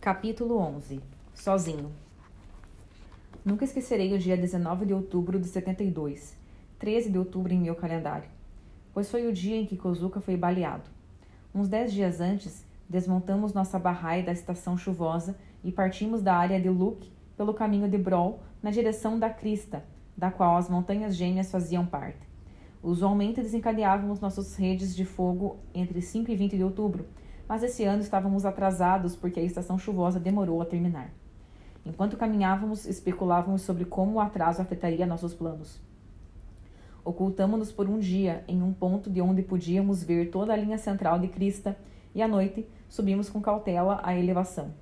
Capítulo 11 Sozinho Nunca esquecerei o dia 19 de outubro de 72, 13 de outubro em meu calendário, pois foi o dia em que Kozuka foi baleado. Uns dez dias antes, desmontamos nossa barraia da estação chuvosa e partimos da área de Luke pelo caminho de Brol na direção da Crista, da qual as montanhas gêmeas faziam parte. Usualmente desencadeávamos nossas redes de fogo entre 5 e 20 de outubro, mas esse ano estávamos atrasados porque a estação chuvosa demorou a terminar. Enquanto caminhávamos, especulávamos sobre como o atraso afetaria nossos planos. Ocultamos-nos por um dia em um ponto de onde podíamos ver toda a linha central de Crista e à noite subimos com cautela a elevação.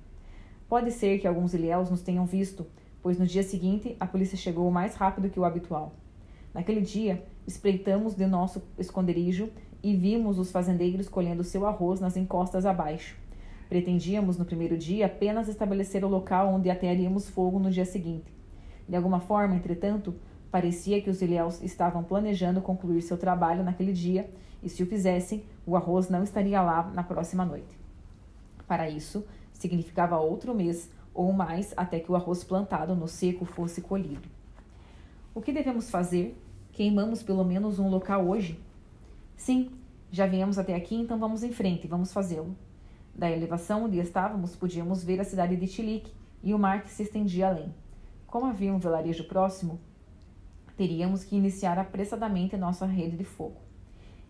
Pode ser que alguns ilhéus nos tenham visto, pois no dia seguinte a polícia chegou mais rápido que o habitual. Naquele dia, espreitamos de nosso esconderijo e vimos os fazendeiros colhendo seu arroz nas encostas abaixo. Pretendíamos, no primeiro dia, apenas estabelecer o local onde atearíamos fogo no dia seguinte. De alguma forma, entretanto, parecia que os ilhéus estavam planejando concluir seu trabalho naquele dia e, se o fizessem, o arroz não estaria lá na próxima noite. Para isso, significava outro mês ou mais até que o arroz plantado no seco fosse colhido. O que devemos fazer? Queimamos pelo menos um local hoje? Sim, já viemos até aqui, então vamos em frente, vamos fazê-lo. Da elevação onde estávamos, podíamos ver a cidade de Chilique e o mar que se estendia além. Como havia um vilarejo próximo, teríamos que iniciar apressadamente nossa rede de fogo.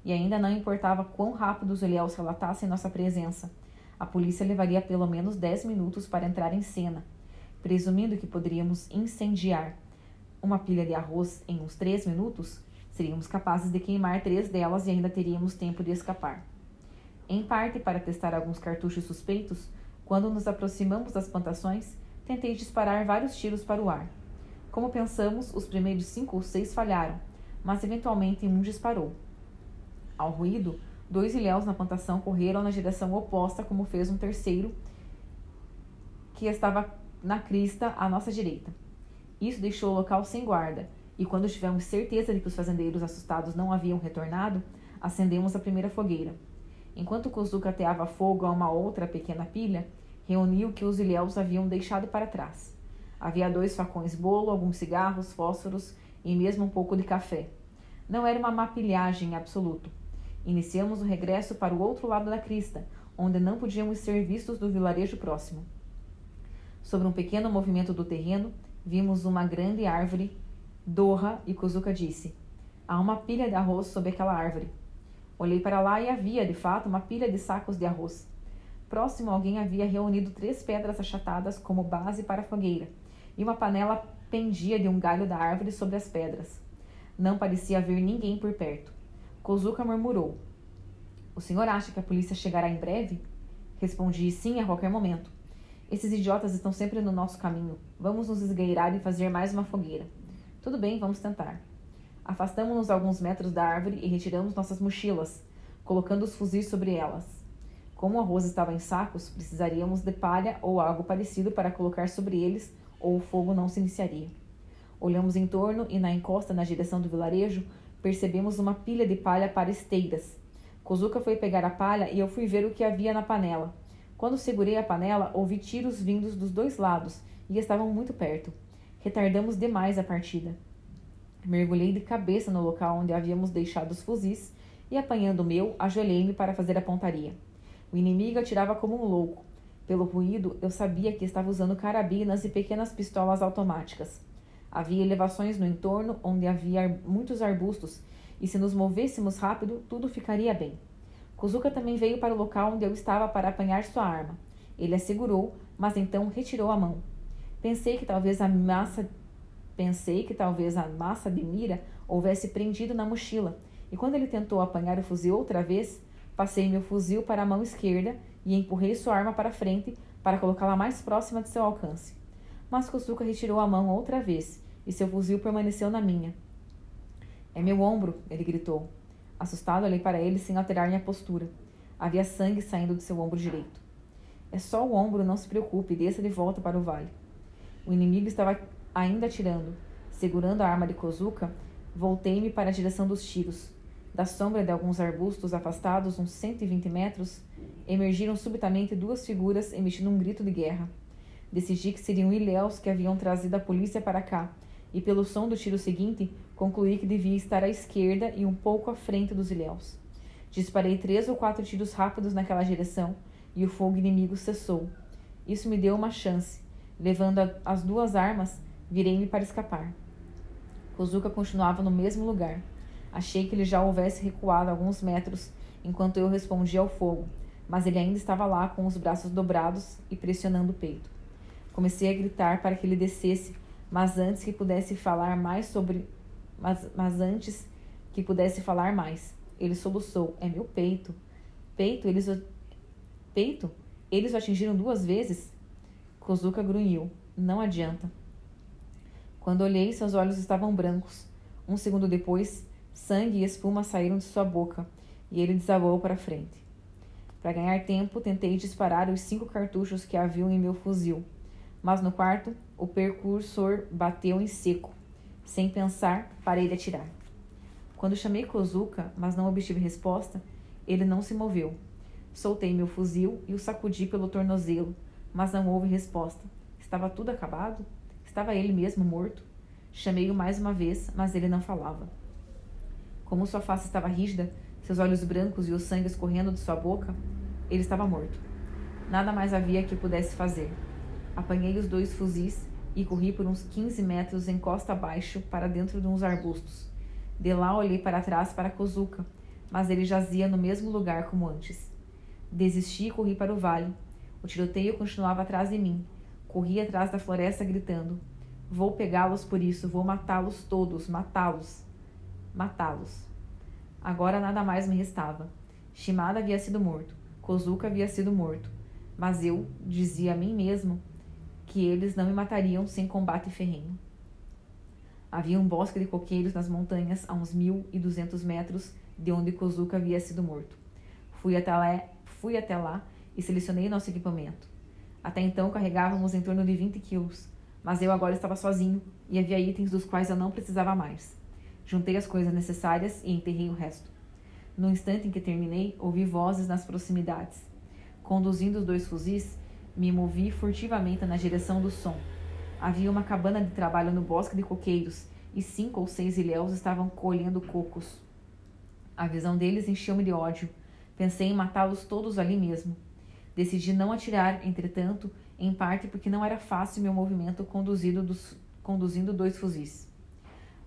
E ainda não importava quão rápido os ilhéus relatassem nossa presença, a polícia levaria pelo menos dez minutos para entrar em cena, presumindo que poderíamos incendiar uma pilha de arroz em uns três minutos, seríamos capazes de queimar três delas e ainda teríamos tempo de escapar em parte para testar alguns cartuchos suspeitos, quando nos aproximamos das plantações, tentei disparar vários tiros para o ar. Como pensamos, os primeiros cinco ou seis falharam, mas eventualmente um disparou. Ao ruído, dois ilhéus na plantação correram na direção oposta, como fez um terceiro, que estava na crista à nossa direita. Isso deixou o local sem guarda, e quando tivemos certeza de que os fazendeiros assustados não haviam retornado, acendemos a primeira fogueira. Enquanto Kozuka ateava fogo a uma outra pequena pilha, reuniu o que os ilhéus haviam deixado para trás. Havia dois facões bolo, alguns cigarros, fósforos e mesmo um pouco de café. Não era uma má pilhagem em absoluto. Iniciamos o regresso para o outro lado da crista, onde não podíamos ser vistos do vilarejo próximo. Sobre um pequeno movimento do terreno, vimos uma grande árvore, dorra, e Kozuka disse: Há uma pilha de arroz sob aquela árvore. Olhei para lá e havia, de fato, uma pilha de sacos de arroz. Próximo, alguém havia reunido três pedras achatadas como base para a fogueira, e uma panela pendia de um galho da árvore sobre as pedras. Não parecia haver ninguém por perto. Kozuka murmurou: O senhor acha que a polícia chegará em breve? Respondi: Sim, a qualquer momento. Esses idiotas estão sempre no nosso caminho. Vamos nos esgueirar e fazer mais uma fogueira. Tudo bem, vamos tentar. Afastamos-nos alguns metros da árvore e retiramos nossas mochilas, colocando os fuzis sobre elas. Como o arroz estava em sacos, precisaríamos de palha ou algo parecido para colocar sobre eles, ou o fogo não se iniciaria. Olhamos em torno e, na encosta na direção do vilarejo, percebemos uma pilha de palha para esteiras. Kozuka foi pegar a palha e eu fui ver o que havia na panela. Quando segurei a panela, ouvi tiros vindos dos dois lados e estavam muito perto. Retardamos demais a partida. Mergulhei de cabeça no local onde havíamos deixado os fuzis e, apanhando o meu, ajoelhei-me para fazer a pontaria. O inimigo atirava como um louco. Pelo ruído, eu sabia que estava usando carabinas e pequenas pistolas automáticas. Havia elevações no entorno onde havia muitos arbustos, e se nos movêssemos rápido, tudo ficaria bem. Kuzuka também veio para o local onde eu estava para apanhar sua arma. Ele a segurou, mas então retirou a mão. Pensei que talvez a massa Pensei que talvez a massa de mira houvesse prendido na mochila, e quando ele tentou apanhar o fuzil outra vez, passei meu fuzil para a mão esquerda e empurrei sua arma para frente para colocá-la mais próxima de seu alcance. Mas Kosuka retirou a mão outra vez e seu fuzil permaneceu na minha. É meu ombro, ele gritou. Assustado, olhei para ele sem alterar minha postura. Havia sangue saindo de seu ombro direito. É só o ombro, não se preocupe, desça de volta para o vale. O inimigo estava ainda atirando. Segurando a arma de Kozuka, voltei-me para a direção dos tiros. Da sombra de alguns arbustos afastados uns 120 metros, emergiram subitamente duas figuras emitindo um grito de guerra. Decidi que seriam ilhéus que haviam trazido a polícia para cá, e pelo som do tiro seguinte, concluí que devia estar à esquerda e um pouco à frente dos ilhéus. Disparei três ou quatro tiros rápidos naquela direção, e o fogo inimigo cessou. Isso me deu uma chance. Levando as duas armas, virei-me para escapar. Kozuka continuava no mesmo lugar. Achei que ele já houvesse recuado alguns metros enquanto eu respondia ao fogo, mas ele ainda estava lá com os braços dobrados e pressionando o peito. Comecei a gritar para que ele descesse, mas antes que pudesse falar mais sobre mas, mas antes que pudesse falar mais, ele soluçou: "É meu peito. Peito, eles peito? Eles o atingiram duas vezes?" Kozuka grunhiu. "Não adianta." Quando olhei, seus olhos estavam brancos. Um segundo depois, sangue e espuma saíram de sua boca e ele desabou para frente. Para ganhar tempo, tentei disparar os cinco cartuchos que haviam em meu fuzil, mas no quarto, o percursor bateu em seco. Sem pensar, parei de atirar. Quando chamei Kozuka, mas não obtive resposta, ele não se moveu. Soltei meu fuzil e o sacudi pelo tornozelo, mas não houve resposta. Estava tudo acabado? Estava ele mesmo morto? Chamei-o mais uma vez, mas ele não falava. Como sua face estava rígida, seus olhos brancos e o sangue escorrendo de sua boca, ele estava morto. Nada mais havia que pudesse fazer. Apanhei os dois fuzis e corri por uns 15 metros em costa abaixo para dentro de uns arbustos. De lá olhei para trás para Kozuka, mas ele jazia no mesmo lugar como antes. Desisti e corri para o vale. O tiroteio continuava atrás de mim, Corri atrás da floresta gritando: Vou pegá-los por isso, vou matá-los todos, matá-los, matá-los. Agora nada mais me restava. Shimada havia sido morto, Kozuka havia sido morto, mas eu dizia a mim mesmo que eles não me matariam sem combate ferrenho. Havia um bosque de coqueiros nas montanhas a uns mil e duzentos metros de onde Kozuka havia sido morto. Fui até lá, fui até lá e selecionei nosso equipamento. Até então carregávamos em torno de 20 quilos, mas eu agora estava sozinho e havia itens dos quais eu não precisava mais. Juntei as coisas necessárias e enterrei o resto. No instante em que terminei, ouvi vozes nas proximidades. Conduzindo os dois fuzis, me movi furtivamente na direção do som. Havia uma cabana de trabalho no bosque de coqueiros e cinco ou seis ilhéus estavam colhendo cocos. A visão deles encheu-me de ódio. Pensei em matá-los todos ali mesmo. Decidi não atirar, entretanto, em parte porque não era fácil meu movimento dos, conduzindo dois fuzis.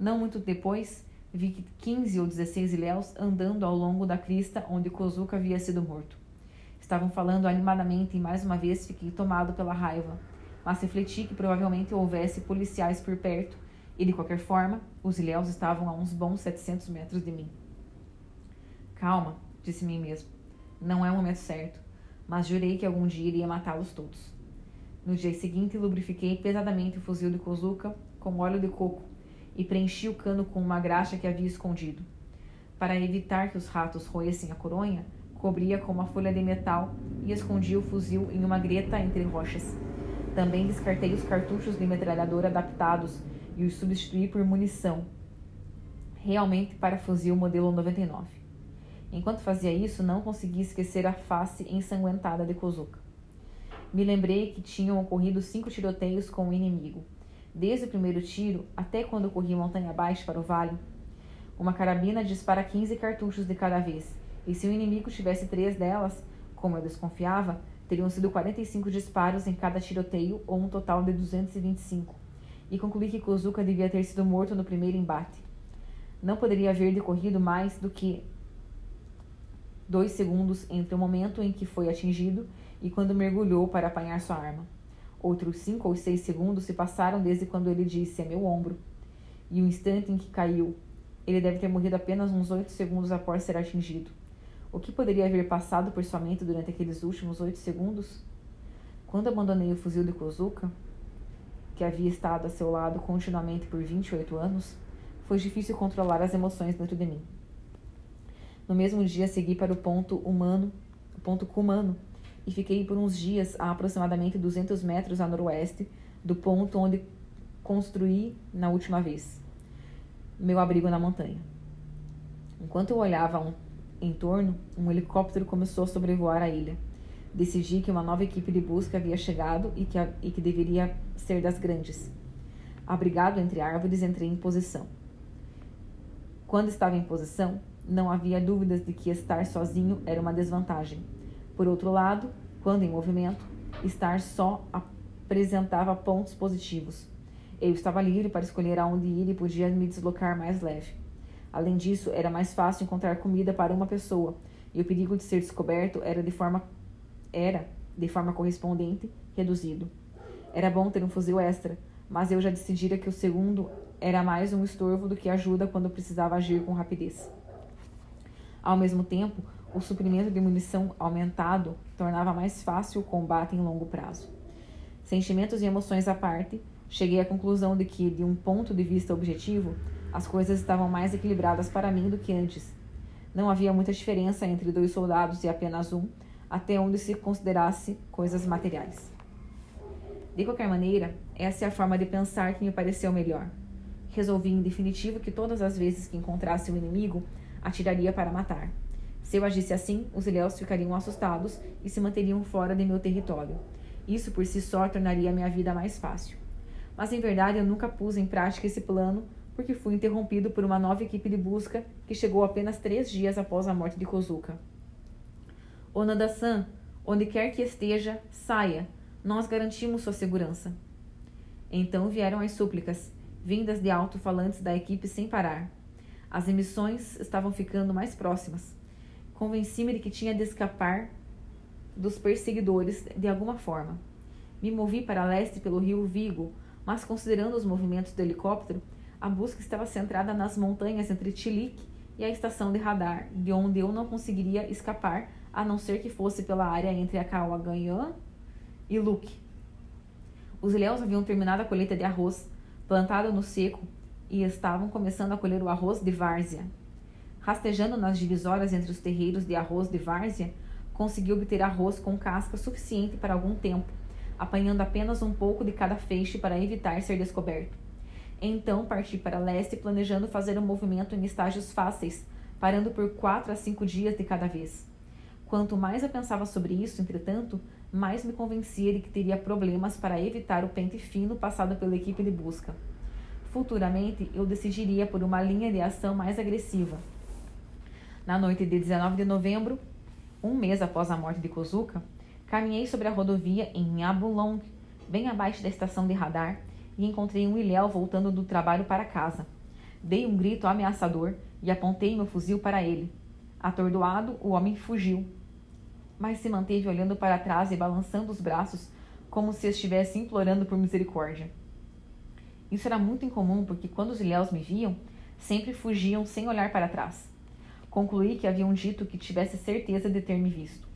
Não muito depois, vi 15 ou 16 ilhéus andando ao longo da crista onde Kozuka havia sido morto. Estavam falando animadamente e mais uma vez fiquei tomado pela raiva, mas refleti que provavelmente houvesse policiais por perto e, de qualquer forma, os ilhéus estavam a uns bons 700 metros de mim. Calma, disse mim mesmo. Não é o momento certo mas jurei que algum dia iria matá-los todos. No dia seguinte, lubrifiquei pesadamente o fuzil de Kozuka com óleo de coco e preenchi o cano com uma graxa que havia escondido. Para evitar que os ratos roessem a coronha, cobria com uma folha de metal e escondi o fuzil em uma greta entre rochas. Também descartei os cartuchos de metralhadora adaptados e os substituí por munição, realmente para fuzil modelo 99. Enquanto fazia isso, não consegui esquecer a face ensanguentada de Kozuka. Me lembrei que tinham ocorrido cinco tiroteios com o inimigo. Desde o primeiro tiro até quando corri montanha abaixo para o vale, uma carabina dispara 15 cartuchos de cada vez, e se o inimigo tivesse três delas, como eu desconfiava, teriam sido 45 disparos em cada tiroteio, ou um total de 225. E concluí que Kozuka devia ter sido morto no primeiro embate. Não poderia haver decorrido mais do que dois segundos entre o momento em que foi atingido e quando mergulhou para apanhar sua arma. Outros cinco ou seis segundos se passaram desde quando ele disse a meu ombro. E o instante em que caiu. Ele deve ter morrido apenas uns oito segundos após ser atingido. O que poderia haver passado por sua mente durante aqueles últimos oito segundos? Quando abandonei o fuzil de Kozuka, que havia estado a seu lado continuamente por 28 anos, foi difícil controlar as emoções dentro de mim. No mesmo dia, segui para o ponto humano, o ponto Kumano, e fiquei por uns dias a aproximadamente 200 metros a noroeste do ponto onde construí na última vez meu abrigo na montanha. Enquanto eu olhava um, em torno, um helicóptero começou a sobrevoar a ilha. Decidi que uma nova equipe de busca havia chegado e que, e que deveria ser das grandes. Abrigado entre árvores, entrei em posição. Quando estava em posição, não havia dúvidas de que estar sozinho era uma desvantagem. Por outro lado, quando em movimento, estar só apresentava pontos positivos. Eu estava livre para escolher aonde ir e podia me deslocar mais leve. Além disso, era mais fácil encontrar comida para uma pessoa, e o perigo de ser descoberto era de forma era, de forma correspondente, reduzido. Era bom ter um fuzil extra, mas eu já decidira que o segundo era mais um estorvo do que ajuda quando precisava agir com rapidez. Ao mesmo tempo, o suprimento de munição aumentado tornava mais fácil o combate em longo prazo. Sentimentos e emoções à parte, cheguei à conclusão de que, de um ponto de vista objetivo, as coisas estavam mais equilibradas para mim do que antes. Não havia muita diferença entre dois soldados e apenas um, até onde se considerasse coisas materiais. De qualquer maneira, essa é a forma de pensar que me pareceu melhor. Resolvi em definitivo que todas as vezes que encontrasse o inimigo, atiraria para matar. Se eu agisse assim, os ilhéus ficariam assustados e se manteriam fora de meu território. Isso por si só tornaria minha vida mais fácil. Mas em verdade eu nunca pus em prática esse plano porque fui interrompido por uma nova equipe de busca que chegou apenas três dias após a morte de Kozuka. Onada-san, onde quer que esteja, saia. Nós garantimos sua segurança. Então vieram as súplicas, vindas de alto-falantes da equipe sem parar. As emissões estavam ficando mais próximas. Convenci-me de que tinha de escapar dos perseguidores de alguma forma. Me movi para leste pelo rio Vigo, mas considerando os movimentos do helicóptero, a busca estava centrada nas montanhas entre Tilik e a estação de radar, de onde eu não conseguiria escapar a não ser que fosse pela área entre a Kawaganyan e Luke. Os ilhéus haviam terminado a colheita de arroz, plantado no seco, e estavam começando a colher o arroz de várzea. Rastejando nas divisórias entre os terreiros de arroz de várzea, consegui obter arroz com casca suficiente para algum tempo, apanhando apenas um pouco de cada feixe para evitar ser descoberto. Então parti para leste, planejando fazer um movimento em estágios fáceis, parando por quatro a cinco dias de cada vez. Quanto mais eu pensava sobre isso, entretanto, mais me convencia de que teria problemas para evitar o pente fino passado pela equipe de busca. Futuramente, eu decidiria por uma linha de ação mais agressiva. Na noite de 19 de novembro, um mês após a morte de Kozuka, caminhei sobre a rodovia em Abulong, bem abaixo da estação de radar, e encontrei um ilhéu voltando do trabalho para casa. Dei um grito ameaçador e apontei meu fuzil para ele. Atordoado, o homem fugiu, mas se manteve olhando para trás e balançando os braços, como se estivesse implorando por misericórdia. Isso era muito incomum porque quando os ilhéus me viam, sempre fugiam sem olhar para trás. Concluí que haviam dito que tivesse certeza de ter me visto.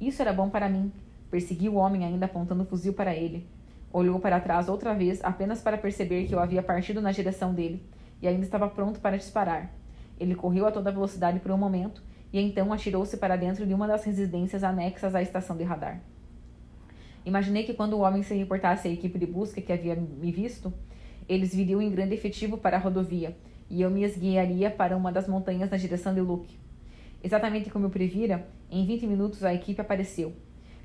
Isso era bom para mim. Persegui o homem ainda apontando o fuzil para ele. Olhou para trás outra vez, apenas para perceber que eu havia partido na direção dele e ainda estava pronto para disparar. Ele correu a toda velocidade por um momento e então atirou-se para dentro de uma das residências anexas à estação de radar. Imaginei que quando o homem se reportasse à equipe de busca que havia me visto, eles viriam em grande efetivo para a rodovia e eu me esguiaria para uma das montanhas na direção de Luke. Exatamente como eu previra, em 20 minutos a equipe apareceu.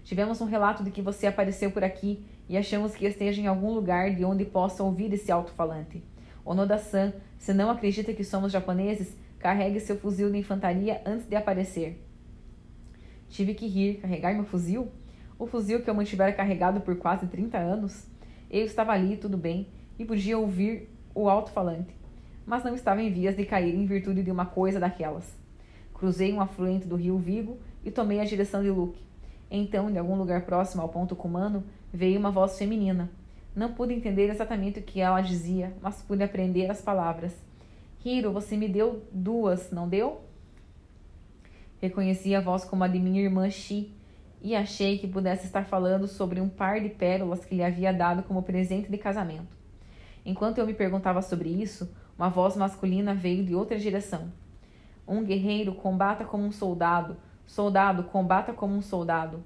Tivemos um relato de que você apareceu por aqui e achamos que esteja em algum lugar de onde possa ouvir esse alto-falante. Onoda-san, se não acredita que somos japoneses, Carregue seu fuzil de infantaria antes de aparecer. Tive que rir. Carregar meu fuzil? O fuzil que eu mantivera carregado por quase 30 anos? Eu estava ali, tudo bem, e podia ouvir o alto-falante, mas não estava em vias de cair em virtude de uma coisa daquelas. Cruzei um afluente do rio Vigo e tomei a direção de Luke. Então, de algum lugar próximo ao ponto cumano, veio uma voz feminina. Não pude entender exatamente o que ela dizia, mas pude aprender as palavras. Hiro, você me deu duas, não deu? Reconheci a voz como a de minha irmã Shi e achei que pudesse estar falando sobre um par de pérolas que lhe havia dado como presente de casamento. Enquanto eu me perguntava sobre isso, uma voz masculina veio de outra direção. Um guerreiro combata como um soldado, soldado combata como um soldado.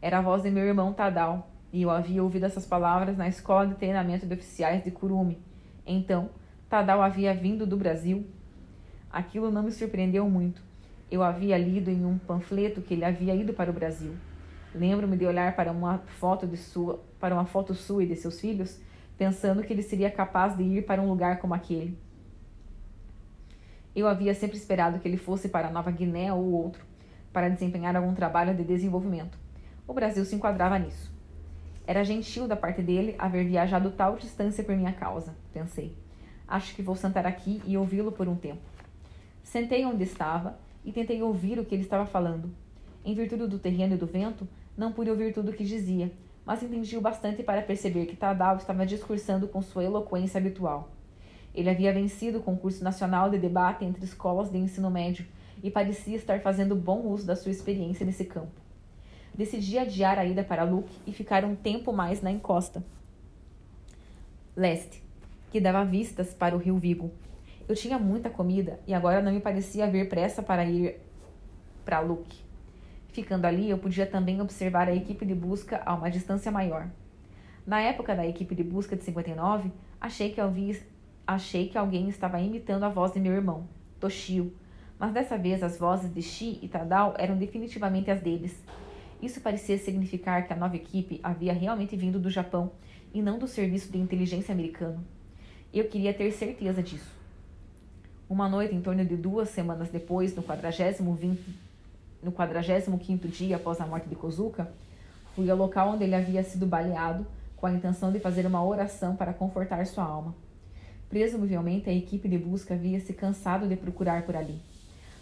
Era a voz de meu irmão Tadal, e eu havia ouvido essas palavras na escola de treinamento de oficiais de Kurumi. Então, Tadal havia vindo do Brasil. Aquilo não me surpreendeu muito. Eu havia lido em um panfleto que ele havia ido para o Brasil. Lembro-me de olhar para uma foto de sua, para uma foto sua e de seus filhos, pensando que ele seria capaz de ir para um lugar como aquele. Eu havia sempre esperado que ele fosse para Nova Guiné ou outro, para desempenhar algum trabalho de desenvolvimento. O Brasil se enquadrava nisso. Era gentil da parte dele haver viajado tal distância por minha causa, pensei. Acho que vou sentar aqui e ouvi-lo por um tempo. Sentei onde estava e tentei ouvir o que ele estava falando. Em virtude do terreno e do vento, não pude ouvir tudo o que dizia, mas entendi o bastante para perceber que Tadal estava discursando com sua eloquência habitual. Ele havia vencido o concurso nacional de debate entre escolas de ensino médio e parecia estar fazendo bom uso da sua experiência nesse campo. Decidi adiar a ida para Luke e ficar um tempo mais na encosta leste, que dava vistas para o rio Vigo. Eu tinha muita comida e agora não me parecia haver pressa para ir para Luke. Ficando ali, eu podia também observar a equipe de busca a uma distância maior. Na época da equipe de busca de 59, achei que, achei que alguém estava imitando a voz de meu irmão, Toshio, mas dessa vez as vozes de Shi e Tadao eram definitivamente as deles. Isso parecia significar que a nova equipe havia realmente vindo do Japão e não do serviço de inteligência americano. Eu queria ter certeza disso. Uma noite, em torno de duas semanas depois, no 40 no 45 dia após a morte de Kozuka, fui ao local onde ele havia sido baleado com a intenção de fazer uma oração para confortar sua alma. Presumivelmente, a equipe de busca havia se cansado de procurar por ali.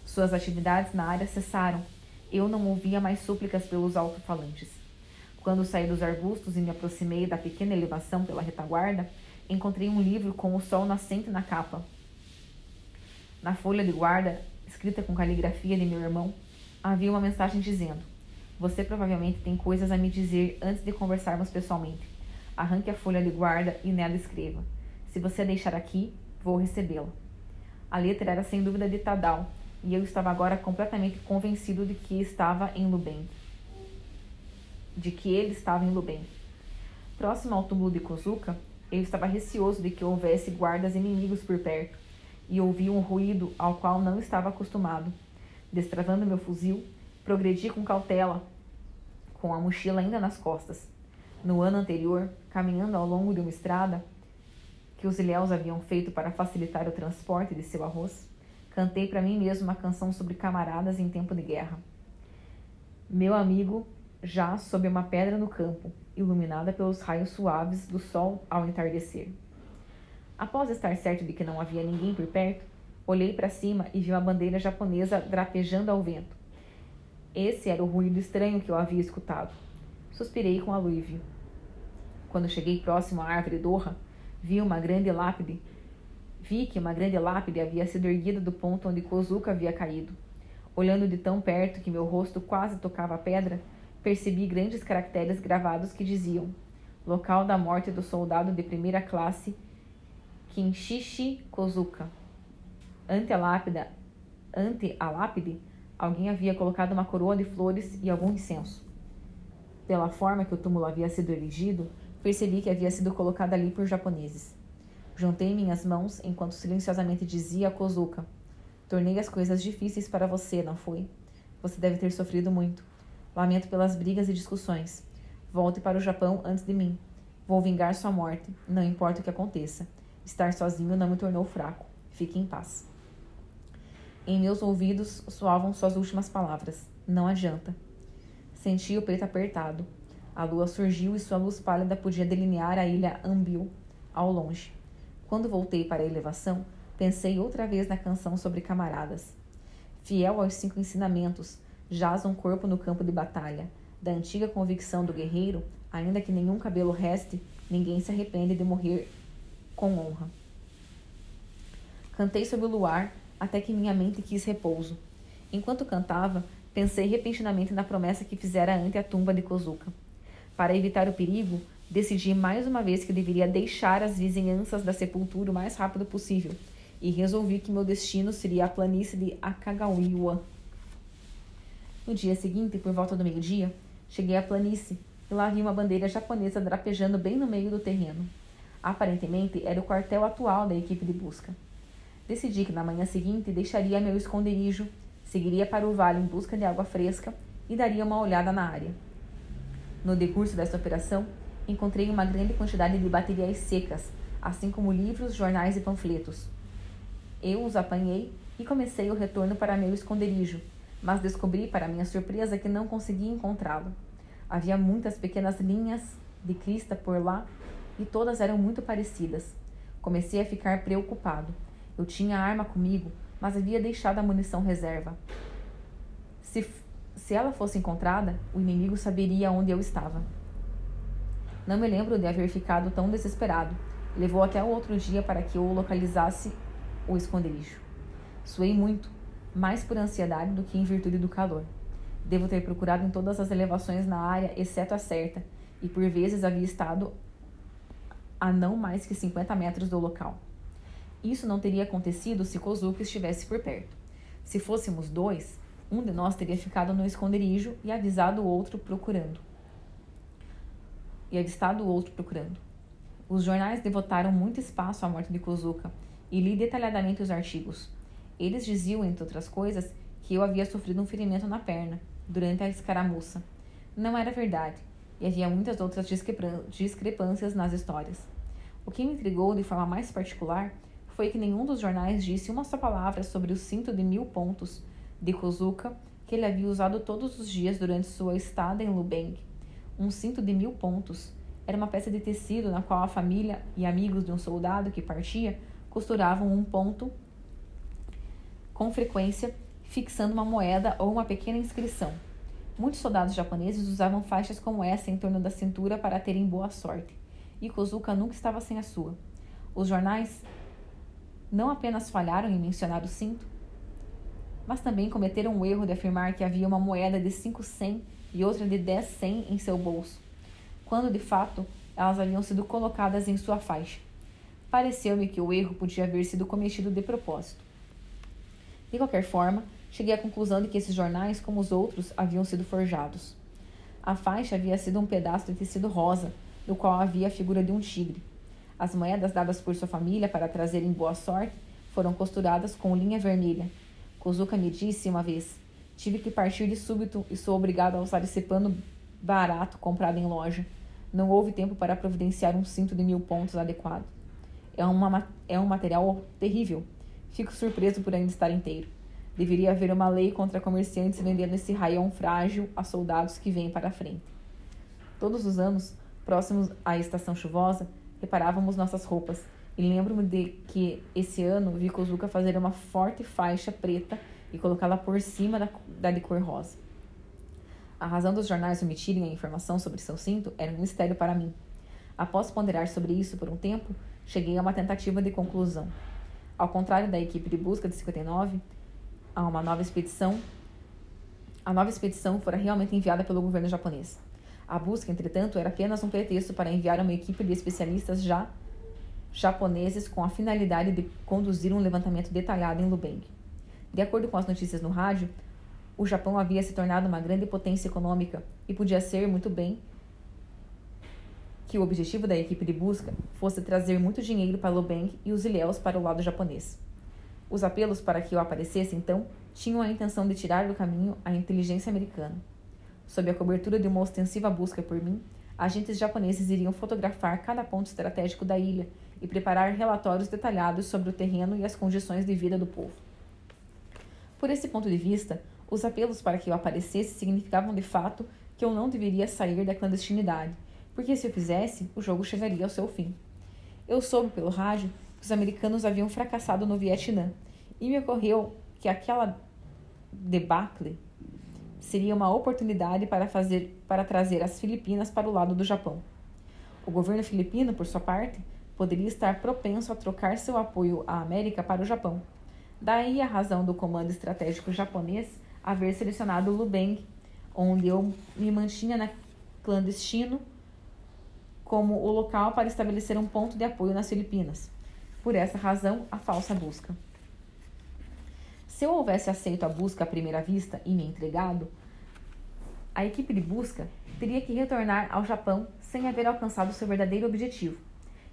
Suas atividades na área cessaram. Eu não ouvia mais súplicas pelos alto-falantes. Quando saí dos arbustos e me aproximei da pequena elevação pela retaguarda, encontrei um livro com o sol nascente na capa. Na folha de guarda, escrita com caligrafia de meu irmão, havia uma mensagem dizendo: Você provavelmente tem coisas a me dizer antes de conversarmos pessoalmente. Arranque a folha de guarda e nela escreva: Se você a deixar aqui, vou recebê-la. A letra era sem dúvida de Tadal, e eu estava agora completamente convencido de que estava em Lubem. De que ele estava em Lubem. Próximo ao túmulo de Kozuka, eu estava receoso de que houvesse guardas inimigos por perto, e ouvi um ruído ao qual não estava acostumado. Destravando meu fuzil, progredi com cautela, com a mochila ainda nas costas. No ano anterior, caminhando ao longo de uma estrada que os ilhéus haviam feito para facilitar o transporte de seu arroz, cantei para mim mesmo uma canção sobre camaradas em tempo de guerra. Meu amigo, já sob uma pedra no campo, iluminada pelos raios suaves do sol ao entardecer. Após estar certo de que não havia ninguém por perto, Olhei para cima e vi uma bandeira japonesa drapejando ao vento. Esse era o ruído estranho que eu havia escutado. Suspirei com alívio. Quando cheguei próximo à árvore Dorra, vi uma grande lápide. Vi que uma grande lápide havia sido erguida do ponto onde Kozuka havia caído. Olhando de tão perto que meu rosto quase tocava a pedra, percebi grandes caracteres gravados que diziam: Local da morte do soldado de primeira classe Kinshishi Kozuka. Ante a lápide, ante a lápide, alguém havia colocado uma coroa de flores e algum incenso. Pela forma que o túmulo havia sido erigido, percebi que havia sido colocado ali por japoneses. Juntei minhas mãos enquanto silenciosamente dizia a Kozuka: Tornei as coisas difíceis para você, não foi? Você deve ter sofrido muito. Lamento pelas brigas e discussões. Volte para o Japão antes de mim. Vou vingar sua morte, não importa o que aconteça. Estar sozinho não me tornou fraco. Fique em paz. Em meus ouvidos soavam suas últimas palavras. Não adianta. Senti o peito apertado. A lua surgiu e sua luz pálida podia delinear a ilha Ambil ao longe. Quando voltei para a elevação, pensei outra vez na canção sobre camaradas. Fiel aos cinco ensinamentos, jaz um corpo no campo de batalha. Da antiga convicção do guerreiro, ainda que nenhum cabelo reste, ninguém se arrepende de morrer com honra. Cantei sob o luar até que minha mente quis repouso. Enquanto cantava, pensei repentinamente na promessa que fizera ante a tumba de Kozuka. Para evitar o perigo, decidi mais uma vez que deveria deixar as vizinhanças da sepultura o mais rápido possível e resolvi que meu destino seria a planície de Akagawiwa. No dia seguinte, por volta do meio-dia, cheguei à planície e lá vi uma bandeira japonesa drapejando bem no meio do terreno. Aparentemente, era o quartel atual da equipe de busca. Decidi que na manhã seguinte deixaria meu esconderijo, seguiria para o vale em busca de água fresca e daria uma olhada na área. No decurso desta operação, encontrei uma grande quantidade de baterias secas, assim como livros, jornais e panfletos. Eu os apanhei e comecei o retorno para meu esconderijo, mas descobri, para minha surpresa, que não conseguia encontrá-lo. Havia muitas pequenas linhas de crista por lá e todas eram muito parecidas. Comecei a ficar preocupado. Eu tinha a arma comigo, mas havia deixado a munição reserva. Se, se ela fosse encontrada, o inimigo saberia onde eu estava. Não me lembro de haver ficado tão desesperado. Levou até o outro dia para que eu localizasse o esconderijo. Suei muito, mais por ansiedade do que em virtude do calor. Devo ter procurado em todas as elevações na área, exceto a certa, e por vezes havia estado a não mais que 50 metros do local. Isso não teria acontecido se Kozuki estivesse por perto. Se fôssemos dois, um de nós teria ficado no esconderijo e avisado o outro procurando. E avistado o outro procurando. Os jornais devotaram muito espaço à morte de Kozuka e li detalhadamente os artigos. Eles diziam, entre outras coisas, que eu havia sofrido um ferimento na perna durante a escaramuça. Não era verdade, e havia muitas outras discrepâncias nas histórias. O que me intrigou de forma mais particular foi que nenhum dos jornais disse uma só palavra sobre o cinto de mil pontos de Kozuka que ele havia usado todos os dias durante sua estada em Lubeng. Um cinto de mil pontos era uma peça de tecido na qual a família e amigos de um soldado que partia costuravam um ponto com frequência, fixando uma moeda ou uma pequena inscrição. Muitos soldados japoneses usavam faixas como essa em torno da cintura para terem boa sorte, e Kozuka nunca estava sem a sua. Os jornais não apenas falharam em mencionar o cinto, mas também cometeram o erro de afirmar que havia uma moeda de 5 100 e outra de 10 100 em seu bolso, quando de fato elas haviam sido colocadas em sua faixa. Pareceu-me que o erro podia haver sido cometido de propósito. De qualquer forma, cheguei à conclusão de que esses jornais, como os outros, haviam sido forjados. A faixa havia sido um pedaço de tecido rosa, no qual havia a figura de um tigre. As moedas dadas por sua família para trazerem boa sorte foram costuradas com linha vermelha. Kozuka me disse uma vez: Tive que partir de súbito e sou obrigado a usar esse pano barato comprado em loja. Não houve tempo para providenciar um cinto de mil pontos adequado. É, uma, é um material terrível, Fico surpreso por ainda estar inteiro. Deveria haver uma lei contra comerciantes vendendo esse raião frágil a soldados que vêm para a frente. Todos os anos, próximos à estação chuvosa, reparávamos nossas roupas e lembro-me de que esse ano vi Kozuka fazer uma forte faixa preta e colocá-la por cima da, da de cor rosa. A razão dos jornais omitirem a informação sobre seu cinto era um mistério para mim. Após ponderar sobre isso por um tempo, cheguei a uma tentativa de conclusão. Ao contrário da equipe de busca de 59, a uma nova expedição, a nova expedição fora realmente enviada pelo governo japonês. A busca, entretanto, era apenas um pretexto para enviar uma equipe de especialistas já japoneses com a finalidade de conduzir um levantamento detalhado em Lubeng. De acordo com as notícias no rádio, o Japão havia se tornado uma grande potência econômica e podia ser muito bem que o objetivo da equipe de busca fosse trazer muito dinheiro para Lubeng e os ilhéus para o lado japonês. Os apelos para que eu aparecesse, então, tinham a intenção de tirar do caminho a inteligência americana. Sob a cobertura de uma ostensiva busca por mim, agentes japoneses iriam fotografar cada ponto estratégico da ilha e preparar relatórios detalhados sobre o terreno e as condições de vida do povo. Por esse ponto de vista, os apelos para que eu aparecesse significavam de fato que eu não deveria sair da clandestinidade porque se eu fizesse, o jogo chegaria ao seu fim. Eu soube pelo rádio os americanos haviam fracassado no Vietnã e me ocorreu que aquela debacle seria uma oportunidade para fazer para trazer as Filipinas para o lado do Japão. O governo filipino, por sua parte, poderia estar propenso a trocar seu apoio à América para o Japão. Daí a razão do comando estratégico japonês haver selecionado Lubeng, onde eu me mantinha na clandestino como o local para estabelecer um ponto de apoio nas Filipinas. Por essa razão, a falsa busca. Se eu houvesse aceito a busca à primeira vista e me entregado, a equipe de busca teria que retornar ao Japão sem haver alcançado seu verdadeiro objetivo.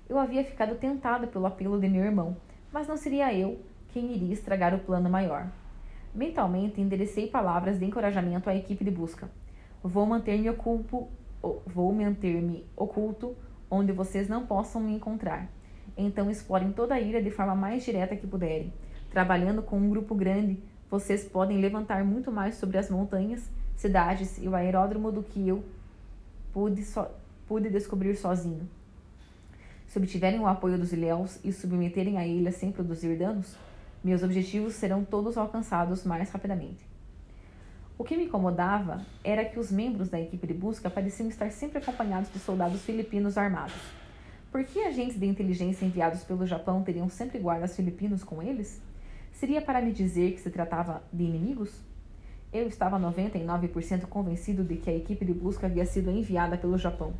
Eu havia ficado tentado pelo apelo de meu irmão, mas não seria eu quem iria estragar o plano maior. Mentalmente, enderecei palavras de encorajamento à equipe de busca. Vou manter-me oculto, vou manter-me oculto onde vocês não possam me encontrar. Então explorem toda a ilha de forma mais direta que puderem. Trabalhando com um grupo grande, vocês podem levantar muito mais sobre as montanhas, cidades e o aeródromo do que eu pude, so, pude descobrir sozinho. Se obtiverem o apoio dos ilhéus e submeterem a ilha sem produzir danos, meus objetivos serão todos alcançados mais rapidamente. O que me incomodava era que os membros da equipe de busca pareciam estar sempre acompanhados de soldados filipinos armados. Por que agentes de inteligência enviados pelo Japão teriam sempre guardas filipinos com eles? Seria para me dizer que se tratava de inimigos? Eu estava 99% convencido de que a equipe de busca havia sido enviada pelo Japão.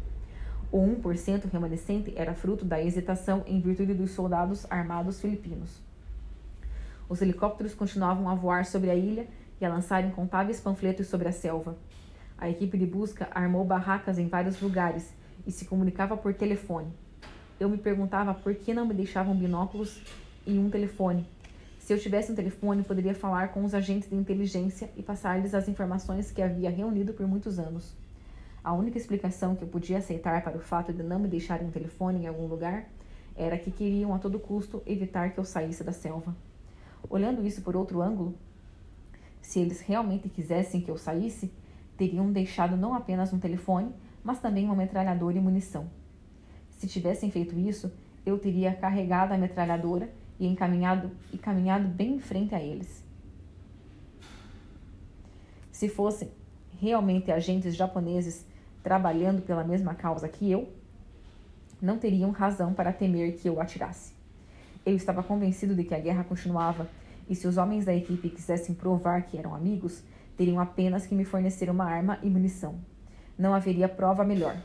O 1% remanescente era fruto da hesitação em virtude dos soldados armados filipinos. Os helicópteros continuavam a voar sobre a ilha e a lançar incontáveis panfletos sobre a selva. A equipe de busca armou barracas em vários lugares e se comunicava por telefone. Eu me perguntava por que não me deixavam binóculos e um telefone. Se eu tivesse um telefone, poderia falar com os agentes de inteligência e passar-lhes as informações que havia reunido por muitos anos. A única explicação que eu podia aceitar para o fato de não me deixarem um telefone em algum lugar era que queriam a todo custo evitar que eu saísse da selva. Olhando isso por outro ângulo, se eles realmente quisessem que eu saísse, teriam deixado não apenas um telefone, mas também uma metralhadora e munição. Se tivessem feito isso, eu teria carregado a metralhadora e encaminhado e caminhado bem em frente a eles. Se fossem realmente agentes japoneses trabalhando pela mesma causa que eu, não teriam razão para temer que eu atirasse. Eu estava convencido de que a guerra continuava e se os homens da equipe quisessem provar que eram amigos, teriam apenas que me fornecer uma arma e munição. Não haveria prova melhor.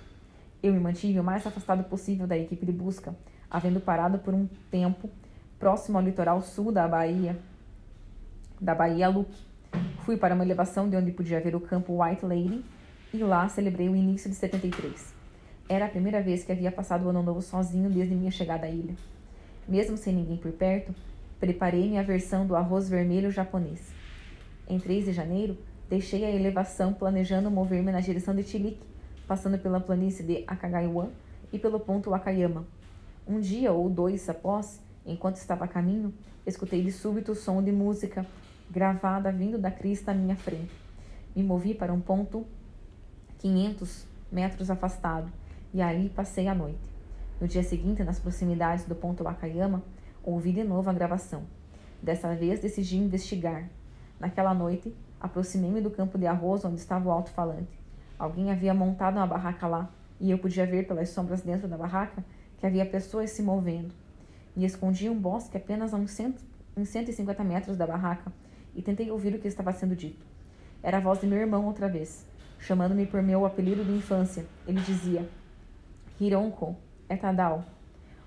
Eu me mantive o mais afastado possível da equipe de busca, havendo parado por um tempo próximo ao litoral sul da Bahia, da Bahia Luke. Fui para uma elevação de onde podia ver o campo White Lady e lá celebrei o início de 73. Era a primeira vez que havia passado o ano novo sozinho desde minha chegada à ilha. Mesmo sem ninguém por perto, Preparei minha versão do arroz vermelho japonês. Em 3 de janeiro, deixei a elevação planejando mover-me na direção de Chilique, passando pela planície de Akagaiwan e pelo ponto Wakayama. Um dia ou dois após, enquanto estava a caminho, escutei de súbito o som de música gravada vindo da crista à minha frente. Me movi para um ponto 500 metros afastado e ali passei a noite. No dia seguinte, nas proximidades do ponto Wakayama, Ouvi de novo a gravação. Dessa vez decidi investigar. Naquela noite, aproximei-me do campo de arroz onde estava o alto-falante. Alguém havia montado uma barraca lá, e eu podia ver pelas sombras dentro da barraca que havia pessoas se movendo. Me escondi em um bosque apenas a uns, cento, uns 150 metros da barraca e tentei ouvir o que estava sendo dito. Era a voz de meu irmão outra vez, chamando-me por meu apelido de infância. Ele dizia: Hironko, é Tadao.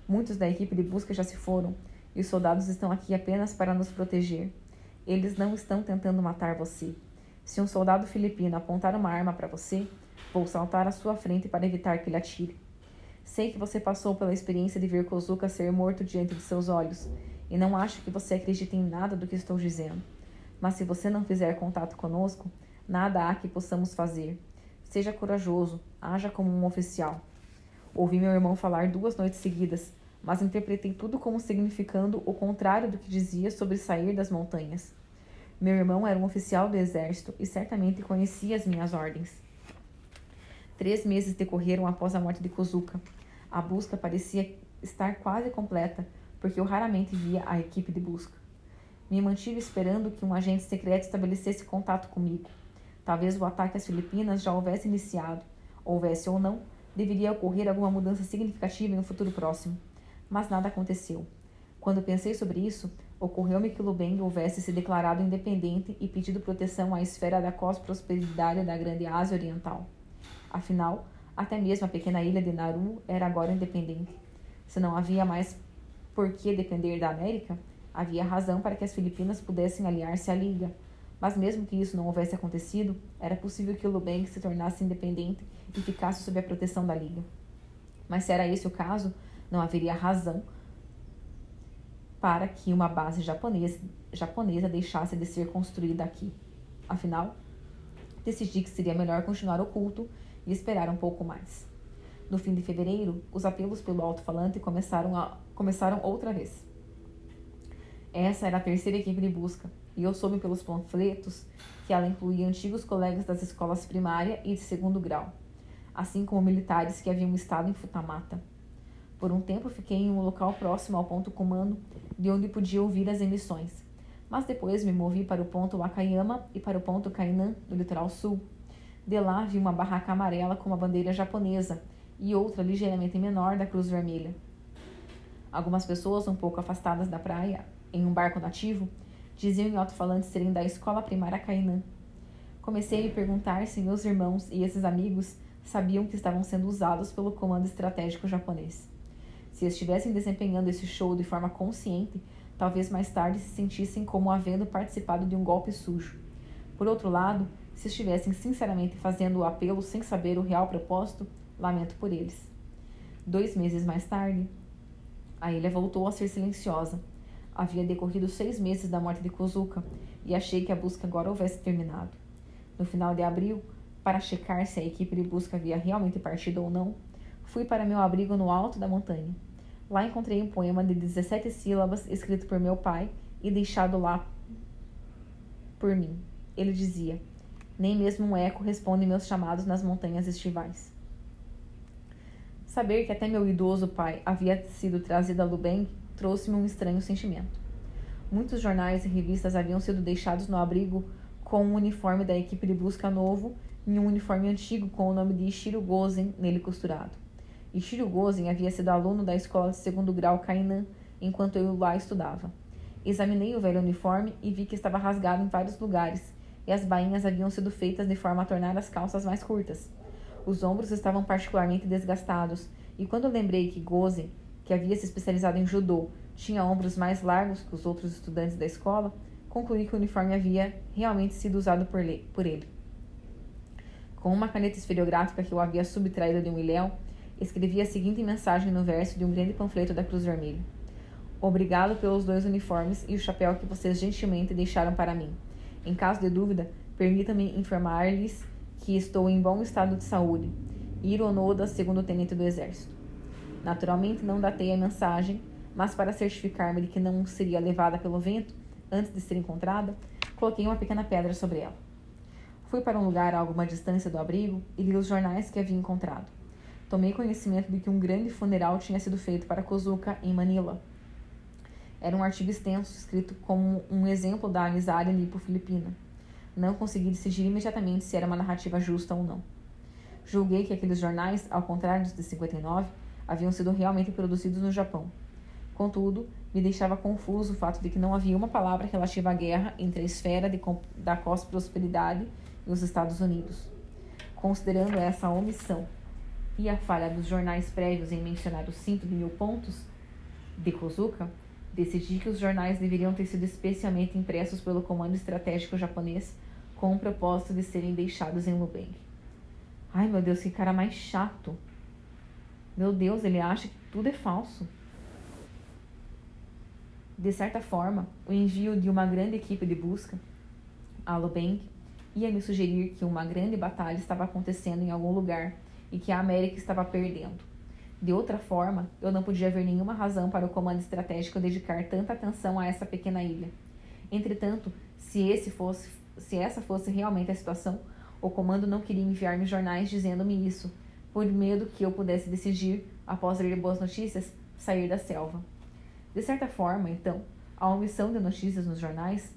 Muitos da equipe de busca já se foram e os soldados estão aqui apenas para nos proteger. Eles não estão tentando matar você. Se um soldado filipino apontar uma arma para você, vou saltar à sua frente para evitar que ele atire. Sei que você passou pela experiência de ver Kozuka ser morto diante de seus olhos e não acho que você acredite em nada do que estou dizendo. Mas se você não fizer contato conosco, nada há que possamos fazer. Seja corajoso, haja como um oficial. Ouvi meu irmão falar duas noites seguidas, mas interpretei tudo como significando o contrário do que dizia sobre sair das montanhas. Meu irmão era um oficial do exército e certamente conhecia as minhas ordens. Três meses decorreram após a morte de Kozuka. A busca parecia estar quase completa, porque eu raramente via a equipe de busca. Me mantive esperando que um agente secreto estabelecesse contato comigo. Talvez o ataque às Filipinas já houvesse iniciado. Houvesse ou não, deveria ocorrer alguma mudança significativa em um futuro próximo. Mas nada aconteceu. Quando pensei sobre isso, ocorreu-me que Lubeng houvesse se declarado independente e pedido proteção à esfera da cosprosperidade da Grande Ásia Oriental. Afinal, até mesmo a pequena ilha de Nauru era agora independente. Se não havia mais por que depender da América, havia razão para que as Filipinas pudessem aliar-se à Liga, mas mesmo que isso não houvesse acontecido, era possível que o Lubeng se tornasse independente e ficasse sob a proteção da Liga. Mas se era esse o caso, não haveria razão para que uma base japonesa, japonesa deixasse de ser construída aqui. Afinal, decidi que seria melhor continuar oculto e esperar um pouco mais. No fim de fevereiro, os apelos pelo alto-falante começaram, começaram outra vez. Essa era a terceira equipe de busca, e eu soube pelos panfletos que ela incluía antigos colegas das escolas primária e de segundo grau, assim como militares que haviam estado em Futamata. Por um tempo fiquei em um local próximo ao ponto comando, de onde podia ouvir as emissões, mas depois me movi para o ponto Wakayama e para o ponto Kainan, no litoral sul. De lá vi uma barraca amarela com uma bandeira japonesa e outra ligeiramente menor da Cruz Vermelha. Algumas pessoas um pouco afastadas da praia, em um barco nativo, diziam em alto-falante serem da escola primária Kainan. Comecei a me perguntar se meus irmãos e esses amigos sabiam que estavam sendo usados pelo comando estratégico japonês. Se estivessem desempenhando esse show de forma consciente, talvez mais tarde se sentissem como havendo participado de um golpe sujo. Por outro lado, se estivessem sinceramente fazendo o apelo sem saber o real propósito, lamento por eles. Dois meses mais tarde, a ilha voltou a ser silenciosa, Havia decorrido seis meses da morte de Kozuka e achei que a busca agora houvesse terminado. No final de abril, para checar se a equipe de busca havia realmente partido ou não, fui para meu abrigo no alto da montanha. Lá encontrei um poema de 17 sílabas escrito por meu pai e deixado lá por mim. Ele dizia: Nem mesmo um eco responde meus chamados nas montanhas estivais. Saber que até meu idoso pai havia sido trazido a Lubeng trouxe-me um estranho sentimento. Muitos jornais e revistas haviam sido deixados no abrigo com o um uniforme da equipe de busca novo e um uniforme antigo com o nome de Ishiro Gozen nele costurado. Ishiro Gozen havia sido aluno da escola de segundo grau Kainan enquanto eu lá estudava. Examinei o velho uniforme e vi que estava rasgado em vários lugares e as bainhas haviam sido feitas de forma a tornar as calças mais curtas. Os ombros estavam particularmente desgastados e quando lembrei que Gozen que havia se especializado em judô, tinha ombros mais largos que os outros estudantes da escola, concluí que o uniforme havia realmente sido usado por, por ele. Com uma caneta esferográfica que eu havia subtraído de um ilhéu, escrevi a seguinte mensagem no verso de um grande panfleto da Cruz Vermelha. Obrigado pelos dois uniformes e o chapéu que vocês gentilmente deixaram para mim. Em caso de dúvida, permita-me informar-lhes que estou em bom estado de saúde. Iro Onoda, segundo tenente do Exército. Naturalmente, não datei a mensagem, mas para certificar-me de que não seria levada pelo vento antes de ser encontrada, coloquei uma pequena pedra sobre ela. Fui para um lugar a alguma distância do abrigo e li os jornais que havia encontrado. Tomei conhecimento de que um grande funeral tinha sido feito para Kozuka em Manila. Era um artigo extenso, escrito como um exemplo da amizade nipo-filipina. Não consegui decidir imediatamente se era uma narrativa justa ou não. Julguei que aqueles jornais, ao contrário dos de 59, haviam sido realmente produzidos no Japão. Contudo, me deixava confuso o fato de que não havia uma palavra relativa à guerra entre a esfera de, da cós-prosperidade e os Estados Unidos. Considerando essa omissão e a falha dos jornais prévios em mencionar os cinco de mil pontos de Kozuka, decidi que os jornais deveriam ter sido especialmente impressos pelo Comando Estratégico Japonês com o propósito de serem deixados em Lubeng. Ai meu Deus, que cara mais chato! Meu Deus, ele acha que tudo é falso. De certa forma, o envio de uma grande equipe de busca a Lubeng ia me sugerir que uma grande batalha estava acontecendo em algum lugar e que a América estava perdendo. De outra forma, eu não podia ver nenhuma razão para o comando estratégico dedicar tanta atenção a essa pequena ilha. Entretanto, se esse fosse, se essa fosse realmente a situação, o comando não queria enviar-me jornais dizendo-me isso, por medo que eu pudesse decidir, após ler boas notícias, sair da selva. De certa forma, então, a omissão de notícias nos jornais,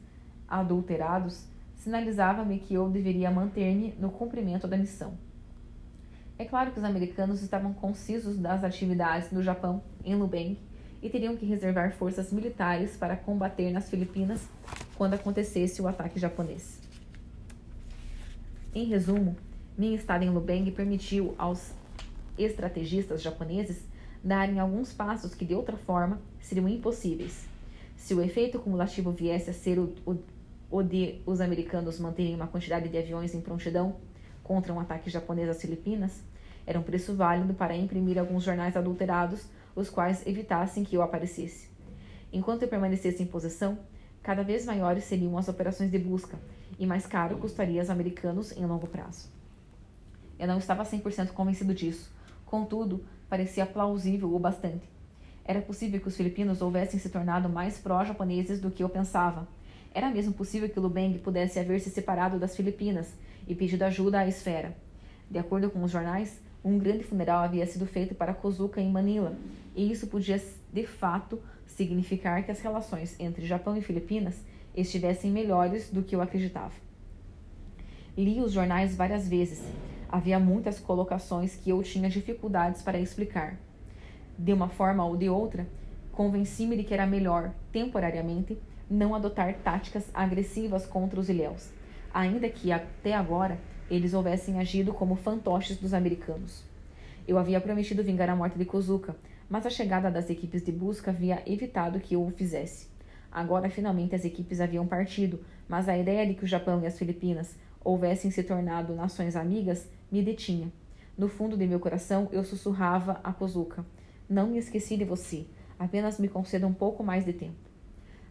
adulterados, sinalizava-me que eu deveria manter-me no cumprimento da missão. É claro que os americanos estavam concisos das atividades do Japão em Lubeng e teriam que reservar forças militares para combater nas Filipinas quando acontecesse o ataque japonês. Em resumo, minha estada em Lubeng permitiu aos estrategistas japoneses darem alguns passos que de outra forma seriam impossíveis. Se o efeito cumulativo viesse a ser o, o, o de os americanos manterem uma quantidade de aviões em prontidão contra um ataque japonês às Filipinas, era um preço válido para imprimir alguns jornais adulterados, os quais evitassem que eu aparecesse. Enquanto eu permanecesse em posição, cada vez maiores seriam as operações de busca e mais caro custaria aos americanos em longo prazo. Eu não estava 100% convencido disso, contudo, parecia plausível o bastante. Era possível que os filipinos houvessem se tornado mais pró-japoneses do que eu pensava. Era mesmo possível que Lubeng pudesse haver se separado das Filipinas e pedido ajuda à esfera. De acordo com os jornais, um grande funeral havia sido feito para Kozuka em Manila, e isso podia, de fato, significar que as relações entre Japão e Filipinas estivessem melhores do que eu acreditava. Li os jornais várias vezes. Havia muitas colocações que eu tinha dificuldades para explicar. De uma forma ou de outra, convenci-me de que era melhor, temporariamente, não adotar táticas agressivas contra os ilhéus, ainda que até agora eles houvessem agido como fantoches dos americanos. Eu havia prometido vingar a morte de Kozuka, mas a chegada das equipes de busca havia evitado que eu o fizesse. Agora, finalmente, as equipes haviam partido, mas a ideia de que o Japão e as Filipinas houvessem se tornado nações amigas me detinha. No fundo de meu coração, eu sussurrava a Kozuka. Não me esqueci de você. Apenas me conceda um pouco mais de tempo.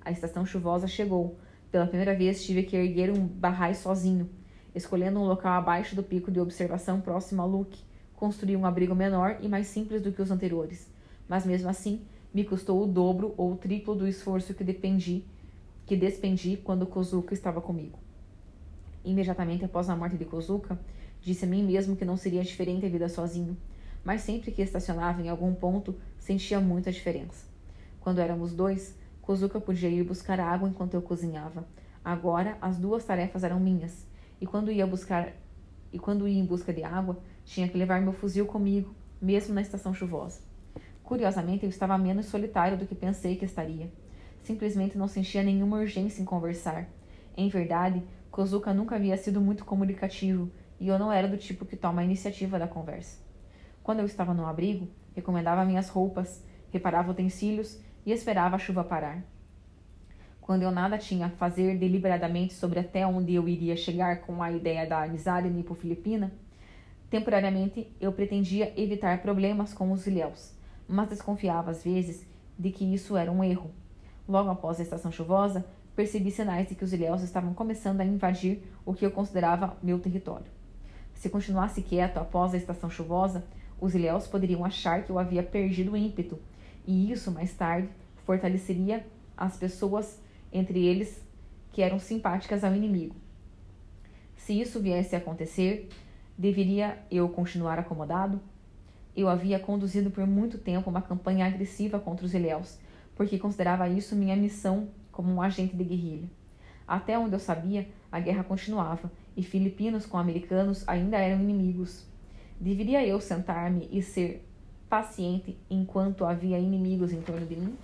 A estação chuvosa chegou. Pela primeira vez tive que erguer um barrai sozinho. Escolhendo um local abaixo do pico de observação próximo ao Luke, construí um abrigo menor e mais simples do que os anteriores. Mas mesmo assim, me custou o dobro ou o triplo do esforço que dependi, que despendi quando Kozuka estava comigo. Imediatamente após a morte de Kozuka, disse a mim mesmo que não seria diferente a vida sozinho mas sempre que estacionava em algum ponto, sentia muita diferença. Quando éramos dois, Kozuka podia ir buscar água enquanto eu cozinhava. Agora, as duas tarefas eram minhas, e quando ia buscar e quando ia em busca de água, tinha que levar meu fuzil comigo, mesmo na estação chuvosa. Curiosamente, eu estava menos solitário do que pensei que estaria. Simplesmente não sentia nenhuma urgência em conversar. Em verdade, Kozuka nunca havia sido muito comunicativo, e eu não era do tipo que toma a iniciativa da conversa. Quando eu estava no abrigo, recomendava minhas roupas, reparava utensílios e esperava a chuva parar. Quando eu nada tinha a fazer deliberadamente sobre até onde eu iria chegar com a ideia da amizade nipo-filipina, temporariamente eu pretendia evitar problemas com os ilhéus, mas desconfiava às vezes de que isso era um erro. Logo após a estação chuvosa, percebi sinais de que os ilhéus estavam começando a invadir o que eu considerava meu território. Se continuasse quieto após a estação chuvosa, os ilhéus poderiam achar que eu havia perdido o ímpeto, e isso, mais tarde, fortaleceria as pessoas entre eles que eram simpáticas ao inimigo. Se isso viesse a acontecer, deveria eu continuar acomodado? Eu havia conduzido por muito tempo uma campanha agressiva contra os ilhéus, porque considerava isso minha missão como um agente de guerrilha. Até onde eu sabia, a guerra continuava, e filipinos com americanos ainda eram inimigos. Deveria eu sentar-me e ser paciente enquanto havia inimigos em torno de mim?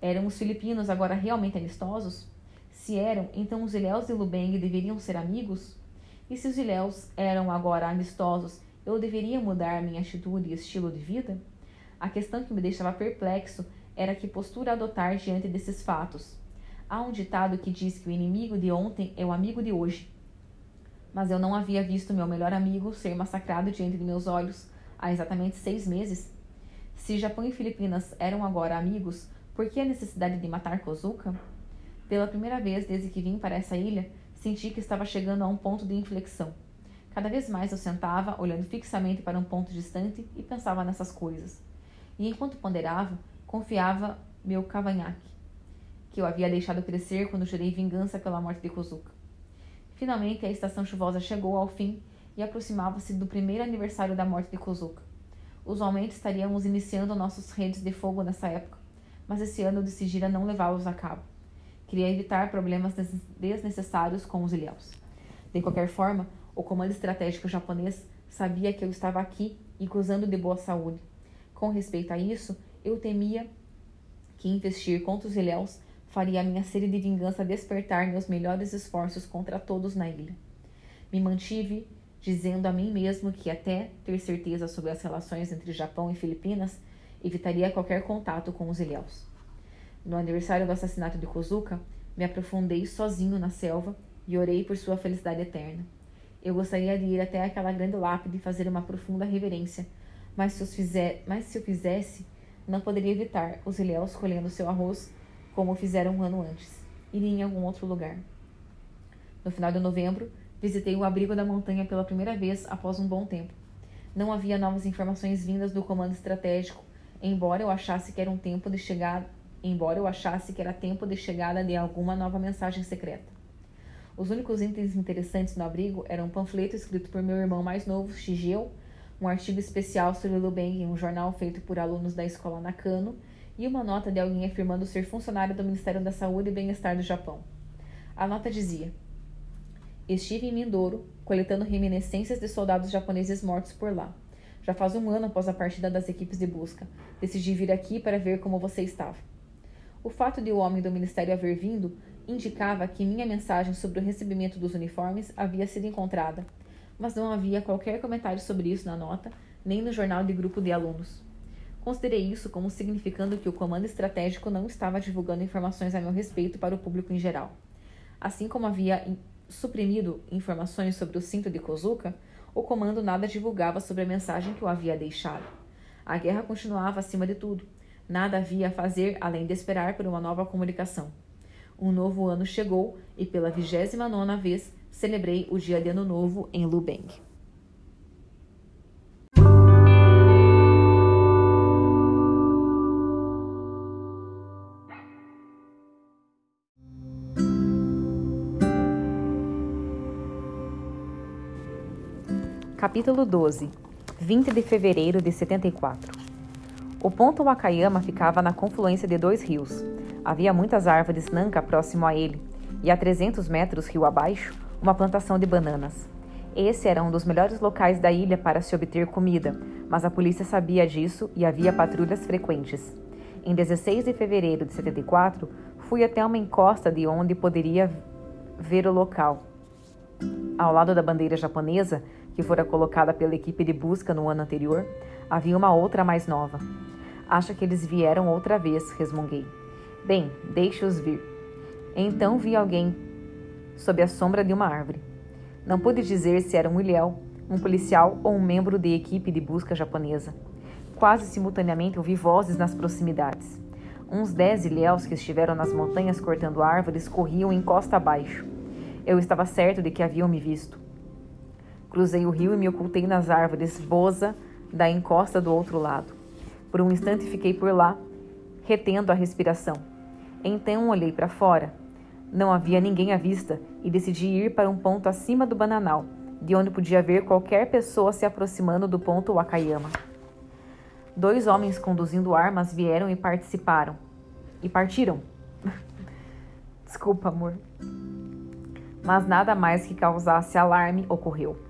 Eram os filipinos agora realmente amistosos? Se eram, então os ilhéus de Lubeng deveriam ser amigos? E se os ilhéus eram agora amistosos, eu deveria mudar minha atitude e estilo de vida? A questão que me deixava perplexo era que postura adotar diante desses fatos. Há um ditado que diz que o inimigo de ontem é o amigo de hoje mas eu não havia visto meu melhor amigo ser massacrado diante de meus olhos há exatamente seis meses. Se Japão e Filipinas eram agora amigos, por que a necessidade de matar Kozuka? Pela primeira vez desde que vim para essa ilha, senti que estava chegando a um ponto de inflexão. Cada vez mais eu sentava, olhando fixamente para um ponto distante e pensava nessas coisas. E enquanto ponderava, confiava meu cavanhaque, que eu havia deixado crescer quando jurei vingança pela morte de Kozuka. Finalmente, a estação chuvosa chegou ao fim e aproximava-se do primeiro aniversário da morte de Kozuka. Usualmente estaríamos iniciando nossos redes de fogo nessa época, mas esse ano eu decidi não levá-los a cabo. Queria evitar problemas desnecessários com os ilhéus. De qualquer forma, o comando estratégico japonês sabia que eu estava aqui e gozando de boa saúde. Com respeito a isso, eu temia que investir contra os ilhéus faria a minha sede de vingança despertar meus melhores esforços contra todos na ilha. Me mantive dizendo a mim mesmo que até ter certeza sobre as relações entre Japão e Filipinas, evitaria qualquer contato com os ilhéus. No aniversário do assassinato de Kozuka, me aprofundei sozinho na selva e orei por sua felicidade eterna. Eu gostaria de ir até aquela grande lápide e fazer uma profunda reverência, mas se, fizer, mas se eu fizesse, não poderia evitar os ilhéus colhendo seu arroz como fizeram um ano antes. Iria em algum outro lugar. No final de novembro, visitei o abrigo da montanha pela primeira vez após um bom tempo. Não havia novas informações vindas do comando estratégico, embora eu achasse que era um tempo de chegada, embora eu achasse que era tempo de chegada de alguma nova mensagem secreta. Os únicos itens interessantes no abrigo eram um panfleto escrito por meu irmão mais novo, Shigeo, um artigo especial sobre Lubeng em um jornal feito por alunos da escola Nakano e uma nota de alguém afirmando ser funcionário do Ministério da Saúde e Bem-Estar do Japão. A nota dizia: Estive em Mindoro, coletando reminiscências de soldados japoneses mortos por lá. Já faz um ano após a partida das equipes de busca. Decidi vir aqui para ver como você estava. O fato de o homem do ministério haver vindo indicava que minha mensagem sobre o recebimento dos uniformes havia sido encontrada, mas não havia qualquer comentário sobre isso na nota, nem no jornal de grupo de alunos. Considerei isso como significando que o comando estratégico não estava divulgando informações a meu respeito para o público em geral. Assim como havia suprimido informações sobre o cinto de Kozuka, o comando nada divulgava sobre a mensagem que o havia deixado. A guerra continuava acima de tudo. Nada havia a fazer além de esperar por uma nova comunicação. Um novo ano chegou e pela vigésima nona vez celebrei o dia de Ano Novo em Lubeng. Capítulo 12 20 de fevereiro de 74 O ponto Wakayama ficava na confluência de dois rios, Havia muitas árvores nanca próximo a ele, e a 300 metros rio abaixo, uma plantação de bananas. Esse era um dos melhores locais da ilha para se obter comida, mas a polícia sabia disso e havia patrulhas frequentes. Em 16 de fevereiro de 74, fui até uma encosta de onde poderia ver o local. Ao lado da bandeira japonesa, que fora colocada pela equipe de busca no ano anterior, havia uma outra mais nova. Acha que eles vieram outra vez, resmunguei. Bem, deixe-os vir. Então vi alguém sob a sombra de uma árvore. Não pude dizer se era um ilhéu, um policial ou um membro de equipe de busca japonesa. Quase simultaneamente ouvi vozes nas proximidades. Uns dez ilhéus que estiveram nas montanhas cortando árvores corriam em costa abaixo. Eu estava certo de que haviam me visto. Cruzei o rio e me ocultei nas árvores boza da encosta do outro lado. Por um instante fiquei por lá, retendo a respiração. Então olhei para fora. Não havia ninguém à vista e decidi ir para um ponto acima do bananal, de onde podia ver qualquer pessoa se aproximando do ponto Wakayama. Dois homens conduzindo armas vieram e participaram. E partiram. Desculpa, amor. Mas nada mais que causasse alarme ocorreu.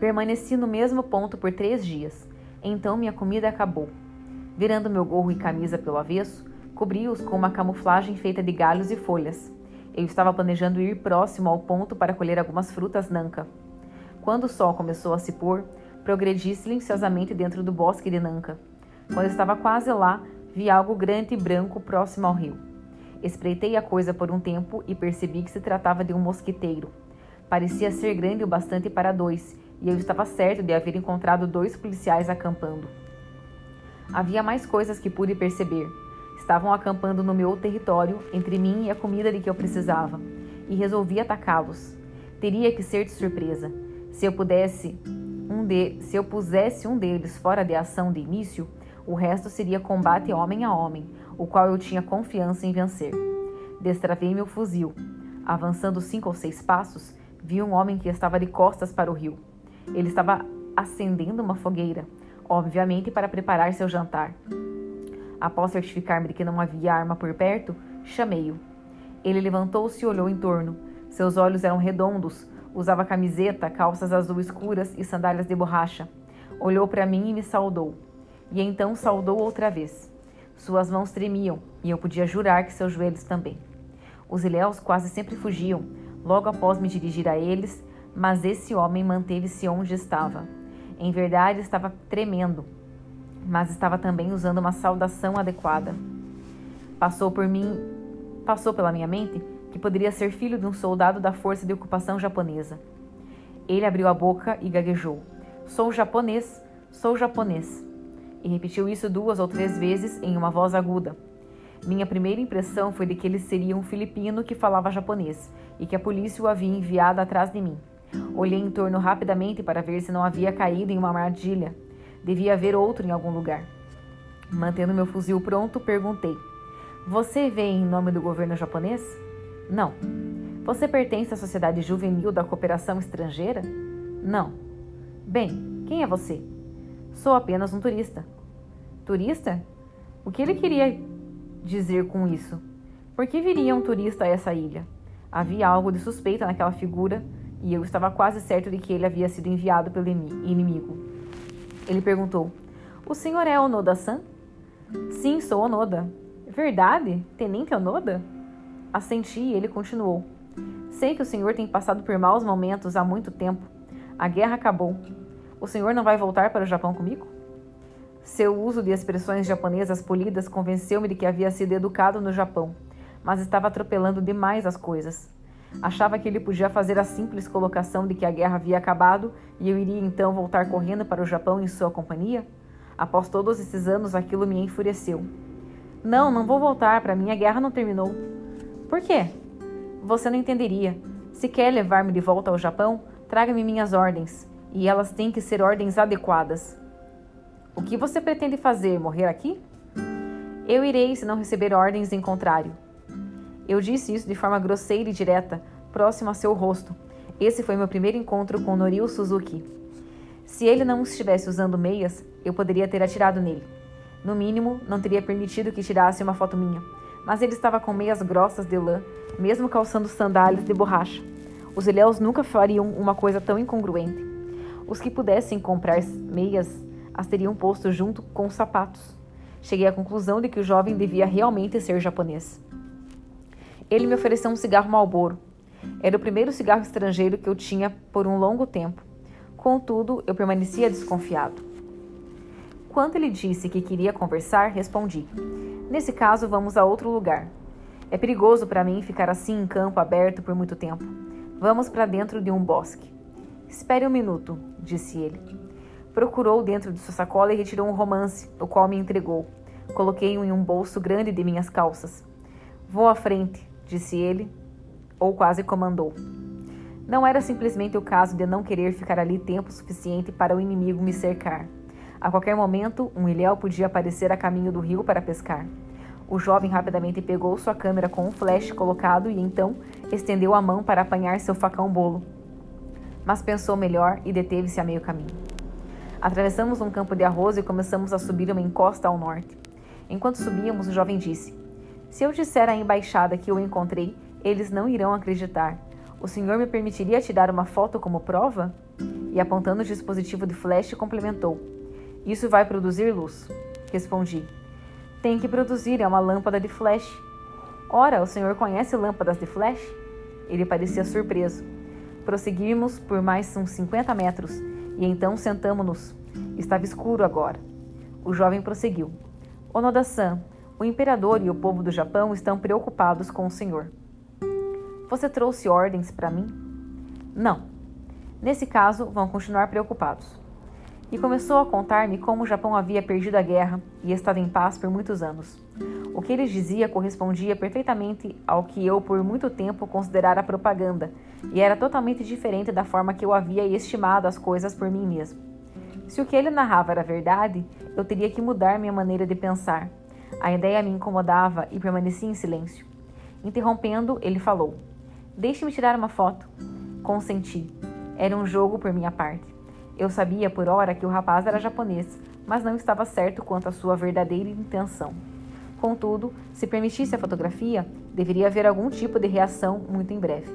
Permaneci no mesmo ponto por três dias. Então minha comida acabou. Virando meu gorro e camisa pelo avesso, Cobri-os com uma camuflagem feita de galhos e folhas. Eu estava planejando ir próximo ao ponto para colher algumas frutas nanka. Quando o sol começou a se pôr, progredi silenciosamente dentro do bosque de nanka. Quando estava quase lá, vi algo grande e branco próximo ao rio. Espreitei a coisa por um tempo e percebi que se tratava de um mosquiteiro. Parecia ser grande o bastante para dois, e eu estava certo de haver encontrado dois policiais acampando. Havia mais coisas que pude perceber. Estavam acampando no meu território, entre mim e a comida de que eu precisava, e resolvi atacá-los. Teria que ser de surpresa. Se eu pudesse um de, se eu pusesse um deles fora de ação de início, o resto seria combate homem a homem, o qual eu tinha confiança em vencer. Destravei meu fuzil. Avançando cinco ou seis passos, vi um homem que estava de costas para o rio. Ele estava acendendo uma fogueira, obviamente para preparar seu jantar. Após certificar-me de que não havia arma por perto, chamei-o. Ele levantou-se e olhou em torno. Seus olhos eram redondos, usava camiseta, calças azul escuras e sandálias de borracha. Olhou para mim e me saudou. E então saudou outra vez. Suas mãos tremiam e eu podia jurar que seus joelhos também. Os ilhéus quase sempre fugiam, logo após me dirigir a eles, mas esse homem manteve-se onde estava. Em verdade, estava tremendo, mas estava também usando uma saudação adequada. Passou por mim, passou pela minha mente que poderia ser filho de um soldado da força de ocupação japonesa. Ele abriu a boca e gaguejou: "Sou japonês, sou japonês". e repetiu isso duas ou três vezes em uma voz aguda. Minha primeira impressão foi de que ele seria um filipino que falava japonês e que a polícia o havia enviado atrás de mim. Olhei em torno rapidamente para ver se não havia caído em uma armadilha. Devia haver outro em algum lugar. Mantendo meu fuzil pronto, perguntei: Você vem em nome do governo japonês? Não. Você pertence à Sociedade Juvenil da Cooperação Estrangeira? Não. Bem, quem é você? Sou apenas um turista. Turista? O que ele queria dizer com isso? Por que viria um turista a essa ilha? Havia algo de suspeita naquela figura e eu estava quase certo de que ele havia sido enviado pelo inimigo. Ele perguntou: O senhor é Onoda-san? Sim, sou Onoda. Verdade? Tenente Onoda? Assenti e ele continuou. Sei que o senhor tem passado por maus momentos há muito tempo. A guerra acabou. O senhor não vai voltar para o Japão comigo? Seu uso de expressões japonesas polidas convenceu-me de que havia sido educado no Japão, mas estava atropelando demais as coisas. Achava que ele podia fazer a simples colocação de que a guerra havia acabado e eu iria então voltar correndo para o Japão em sua companhia? Após todos esses anos, aquilo me enfureceu. Não, não vou voltar, para mim a guerra não terminou. Por quê? Você não entenderia. Se quer levar-me de volta ao Japão, traga-me minhas ordens, e elas têm que ser ordens adequadas. O que você pretende fazer? Morrer aqui? Eu irei se não receber ordens em contrário. Eu disse isso de forma grosseira e direta, próximo a seu rosto. Esse foi meu primeiro encontro com Norio Suzuki. Se ele não estivesse usando meias, eu poderia ter atirado nele. No mínimo, não teria permitido que tirasse uma foto minha. Mas ele estava com meias grossas de lã, mesmo calçando sandálias de borracha. Os ilhéus nunca fariam uma coisa tão incongruente. Os que pudessem comprar meias as teriam posto junto com os sapatos. Cheguei à conclusão de que o jovem devia realmente ser japonês. Ele me ofereceu um cigarro Marlboro. Era o primeiro cigarro estrangeiro que eu tinha por um longo tempo. Contudo, eu permanecia desconfiado. Quando ele disse que queria conversar, respondi: Nesse caso, vamos a outro lugar. É perigoso para mim ficar assim em campo aberto por muito tempo. Vamos para dentro de um bosque. Espere um minuto, disse ele. Procurou dentro de sua sacola e retirou um romance, o qual me entregou. Coloquei-o em um bolso grande de minhas calças. Vou à frente, disse ele, ou quase comandou. Não era simplesmente o caso de não querer ficar ali tempo suficiente para o inimigo me cercar. A qualquer momento, um ilhéu podia aparecer a caminho do rio para pescar. O jovem rapidamente pegou sua câmera com um flash colocado e então estendeu a mão para apanhar seu facão bolo. Mas pensou melhor e deteve-se a meio caminho. Atravessamos um campo de arroz e começamos a subir uma encosta ao norte. Enquanto subíamos, o jovem disse: se eu disser à embaixada que o encontrei, eles não irão acreditar. O senhor me permitiria tirar uma foto como prova? E apontando o dispositivo de flash, complementou: Isso vai produzir luz. Respondi: Tem que produzir, é uma lâmpada de flash. Ora, o senhor conhece lâmpadas de flash? Ele parecia surpreso. Prosseguimos por mais uns 50 metros e então sentamos-nos. Estava escuro agora. O jovem prosseguiu: Onoda-san, o imperador e o povo do Japão estão preocupados com o senhor. Você trouxe ordens para mim? Não. Nesse caso, vão continuar preocupados. E começou a contar-me como o Japão havia perdido a guerra e estava em paz por muitos anos. O que ele dizia correspondia perfeitamente ao que eu por muito tempo considerara propaganda, e era totalmente diferente da forma que eu havia estimado as coisas por mim mesmo. Se o que ele narrava era verdade, eu teria que mudar minha maneira de pensar, a ideia me incomodava e permaneci em silêncio. Interrompendo, ele falou: Deixe-me tirar uma foto. Consenti. Era um jogo por minha parte. Eu sabia por hora que o rapaz era japonês, mas não estava certo quanto à sua verdadeira intenção. Contudo, se permitisse a fotografia, deveria haver algum tipo de reação muito em breve.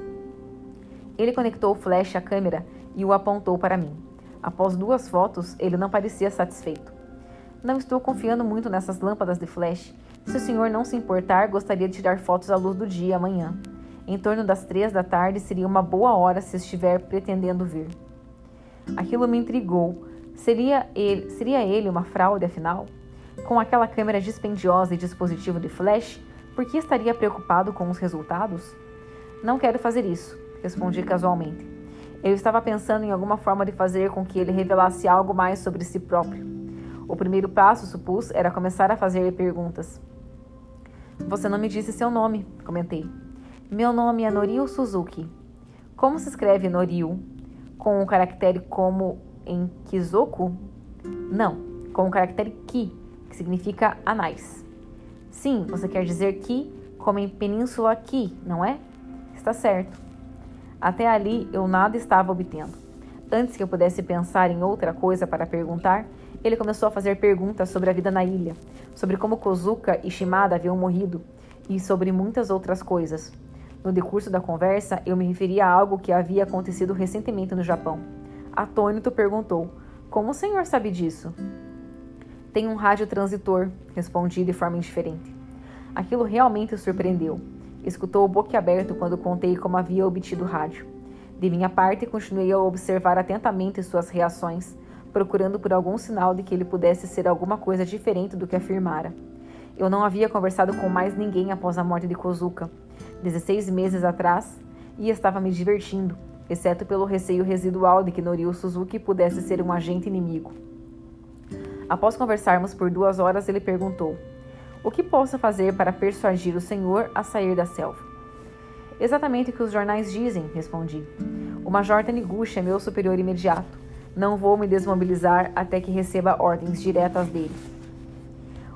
Ele conectou o flash à câmera e o apontou para mim. Após duas fotos, ele não parecia satisfeito. Não estou confiando muito nessas lâmpadas de flash. Se o senhor não se importar, gostaria de tirar fotos à luz do dia amanhã. Em torno das três da tarde seria uma boa hora se estiver pretendendo vir. Aquilo me intrigou. Seria ele, seria ele uma fraude, afinal? Com aquela câmera dispendiosa e dispositivo de flash, por que estaria preocupado com os resultados? Não quero fazer isso, respondi casualmente. Eu estava pensando em alguma forma de fazer com que ele revelasse algo mais sobre si próprio. O primeiro passo, supus, era começar a fazer perguntas. Você não me disse seu nome, comentei. Meu nome é Norio Suzuki. Como se escreve Norio? Com um caractere como em Kizoku? Não, com o caractere Ki, que significa anais. Sim, você quer dizer Ki, como em Península Ki, não é? Está certo. Até ali eu nada estava obtendo. Antes que eu pudesse pensar em outra coisa para perguntar, ele começou a fazer perguntas sobre a vida na ilha, sobre como Kozuka e Shimada haviam morrido e sobre muitas outras coisas. No decurso da conversa, eu me referi a algo que havia acontecido recentemente no Japão. Atônito perguntou: Como o senhor sabe disso? Tem um rádio transitor, respondi de forma indiferente. Aquilo realmente o surpreendeu. Escutou boquiaberto quando contei como havia obtido o rádio. De minha parte, continuei a observar atentamente suas reações, procurando por algum sinal de que ele pudesse ser alguma coisa diferente do que afirmara. Eu não havia conversado com mais ninguém após a morte de Kozuka, 16 meses atrás, e estava me divertindo, exceto pelo receio residual de que Norio Suzuki pudesse ser um agente inimigo. Após conversarmos por duas horas, ele perguntou: O que posso fazer para persuadir o senhor a sair da selva? Exatamente o que os jornais dizem, respondi. O Major Taniguchi é meu superior imediato. Não vou me desmobilizar até que receba ordens diretas dele.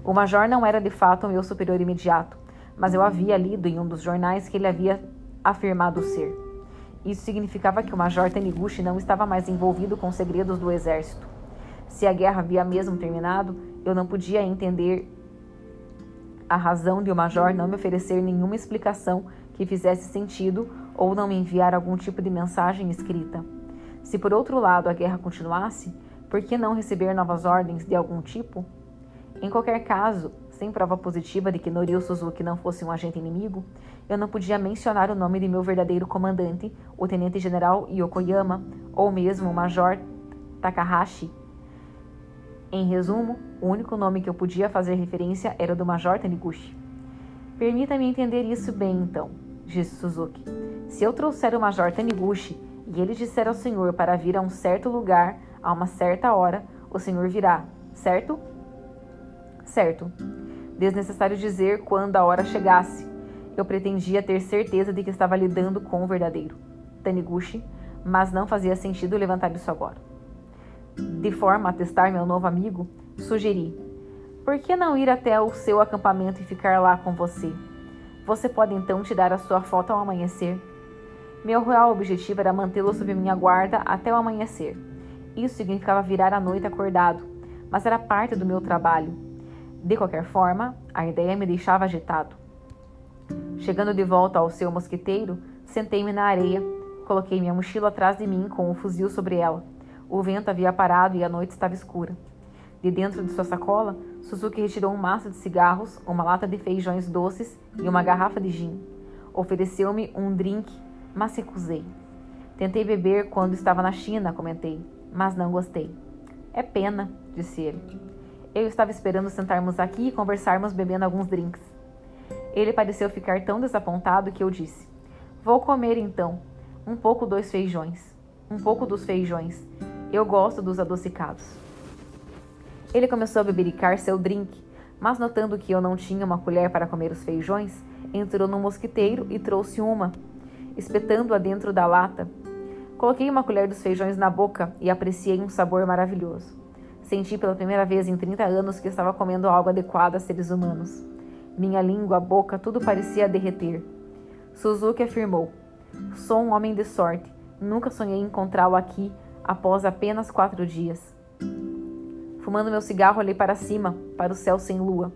O Major não era de fato meu superior imediato, mas eu havia lido em um dos jornais que ele havia afirmado ser. Isso significava que o Major Taniguchi não estava mais envolvido com segredos do exército. Se a guerra havia mesmo terminado, eu não podia entender a razão de o Major não me oferecer nenhuma explicação que fizesse sentido ou não me enviar algum tipo de mensagem escrita. Se por outro lado a guerra continuasse, por que não receber novas ordens de algum tipo? Em qualquer caso, sem prova positiva de que Norio Suzuki não fosse um agente inimigo, eu não podia mencionar o nome de meu verdadeiro comandante, o tenente-general Yokoyama, ou mesmo o major Takahashi. Em resumo, o único nome que eu podia fazer referência era o do major Taniguchi. Permita-me entender isso bem, então, disse Suzuki. Se eu trouxer o major Taniguchi e ele disser ao senhor para vir a um certo lugar a uma certa hora, o senhor virá, certo? Certo. Desnecessário dizer quando a hora chegasse. Eu pretendia ter certeza de que estava lidando com o verdadeiro Taniguchi, mas não fazia sentido levantar isso agora. De forma a testar meu novo amigo, sugeri: Por que não ir até o seu acampamento e ficar lá com você? Você pode então tirar a sua foto ao amanhecer. Meu real objetivo era mantê-lo sob minha guarda até o amanhecer. Isso significava virar a noite acordado, mas era parte do meu trabalho. De qualquer forma, a ideia me deixava agitado. Chegando de volta ao seu mosquiteiro, sentei-me na areia, coloquei minha mochila atrás de mim com o fuzil sobre ela. O vento havia parado e a noite estava escura. De dentro de sua sacola, Suzuki retirou um maço de cigarros, uma lata de feijões doces e uma garrafa de gin. Ofereceu-me um drink, mas recusei. Tentei beber quando estava na China, comentei, mas não gostei. É pena, disse ele. Eu estava esperando sentarmos aqui e conversarmos bebendo alguns drinks. Ele pareceu ficar tão desapontado que eu disse: Vou comer então. Um pouco dos feijões. Um pouco dos feijões. Eu gosto dos adocicados. Ele começou a bebericar seu drink, mas notando que eu não tinha uma colher para comer os feijões, entrou no mosquiteiro e trouxe uma, espetando-a dentro da lata. Coloquei uma colher dos feijões na boca e apreciei um sabor maravilhoso. Senti pela primeira vez em 30 anos que estava comendo algo adequado a seres humanos. Minha língua, boca, tudo parecia derreter. Suzuki afirmou: Sou um homem de sorte. Nunca sonhei encontrá-lo aqui após apenas quatro dias. Fumando meu cigarro, olhei para cima, para o céu sem lua.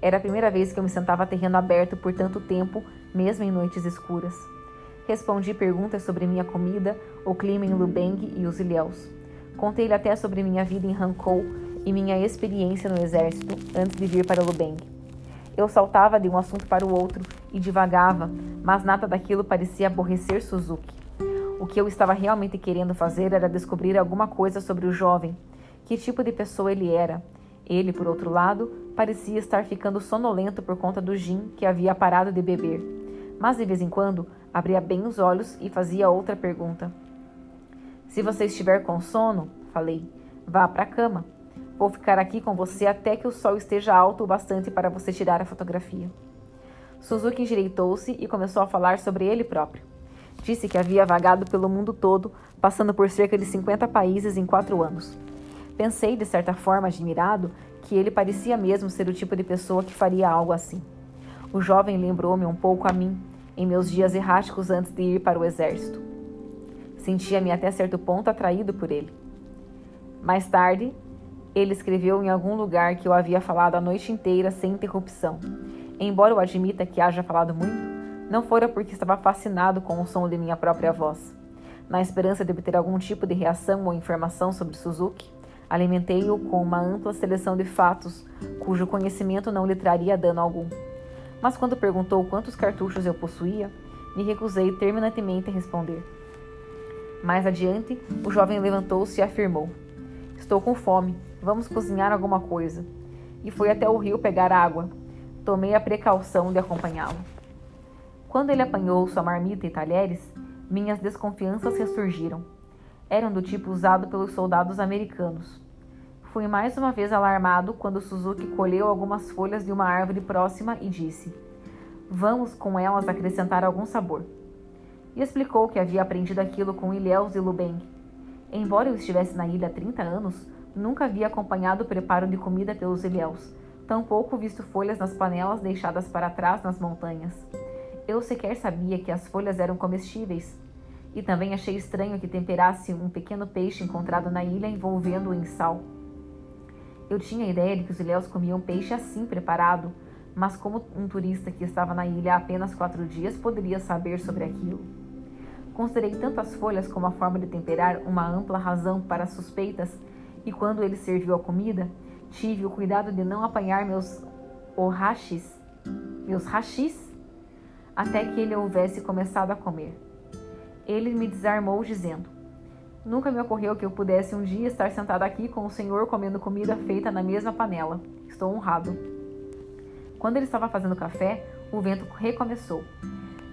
Era a primeira vez que eu me sentava a terreno aberto por tanto tempo, mesmo em noites escuras. Respondi perguntas sobre minha comida, o clima em Lubeng e os ilhéus. Contei-lhe até sobre minha vida em Hankou e minha experiência no exército antes de vir para Lubeng. Eu saltava de um assunto para o outro e divagava, mas nada daquilo parecia aborrecer Suzuki. O que eu estava realmente querendo fazer era descobrir alguma coisa sobre o jovem, que tipo de pessoa ele era. Ele, por outro lado, parecia estar ficando sonolento por conta do gin que havia parado de beber. Mas de vez em quando abria bem os olhos e fazia outra pergunta. Se você estiver com sono, falei, vá para a cama. Vou ficar aqui com você até que o sol esteja alto o bastante para você tirar a fotografia. Suzuki endireitou-se e começou a falar sobre ele próprio. Disse que havia vagado pelo mundo todo, passando por cerca de 50 países em quatro anos. Pensei, de certa forma admirado, que ele parecia mesmo ser o tipo de pessoa que faria algo assim. O jovem lembrou-me um pouco a mim, em meus dias erráticos antes de ir para o exército. Sentia-me até certo ponto atraído por ele. Mais tarde, ele escreveu em algum lugar que eu havia falado a noite inteira sem interrupção. Embora eu admita que haja falado muito, não fora porque estava fascinado com o som de minha própria voz. Na esperança de obter algum tipo de reação ou informação sobre Suzuki, alimentei-o com uma ampla seleção de fatos cujo conhecimento não lhe traria dano algum. Mas quando perguntou quantos cartuchos eu possuía, me recusei terminantemente a responder. Mais adiante, o jovem levantou-se e afirmou: Estou com fome, vamos cozinhar alguma coisa. E foi até o rio pegar água. Tomei a precaução de acompanhá-lo. Quando ele apanhou sua marmita e talheres, minhas desconfianças ressurgiram. Eram do tipo usado pelos soldados americanos. Fui mais uma vez alarmado quando Suzuki colheu algumas folhas de uma árvore próxima e disse: Vamos com elas acrescentar algum sabor. E explicou que havia aprendido aquilo com Ilhéus e Lubeng. Embora eu estivesse na ilha há 30 anos, nunca havia acompanhado o preparo de comida pelos Ilhéus, tampouco visto folhas nas panelas deixadas para trás nas montanhas. Eu sequer sabia que as folhas eram comestíveis. E também achei estranho que temperasse um pequeno peixe encontrado na ilha envolvendo-o em sal. Eu tinha a ideia de que os ilhéus comiam peixe assim preparado, mas como um turista que estava na ilha há apenas quatro dias poderia saber sobre aquilo? Considerei tanto as folhas como a forma de temperar uma ampla razão para suspeitas, e quando ele serviu a comida, tive o cuidado de não apanhar meus orrachis, meus rachis até que ele houvesse começado a comer. Ele me desarmou, dizendo: Nunca me ocorreu que eu pudesse um dia estar sentado aqui com o Senhor comendo comida feita na mesma panela. Estou honrado. Quando ele estava fazendo café, o vento recomeçou.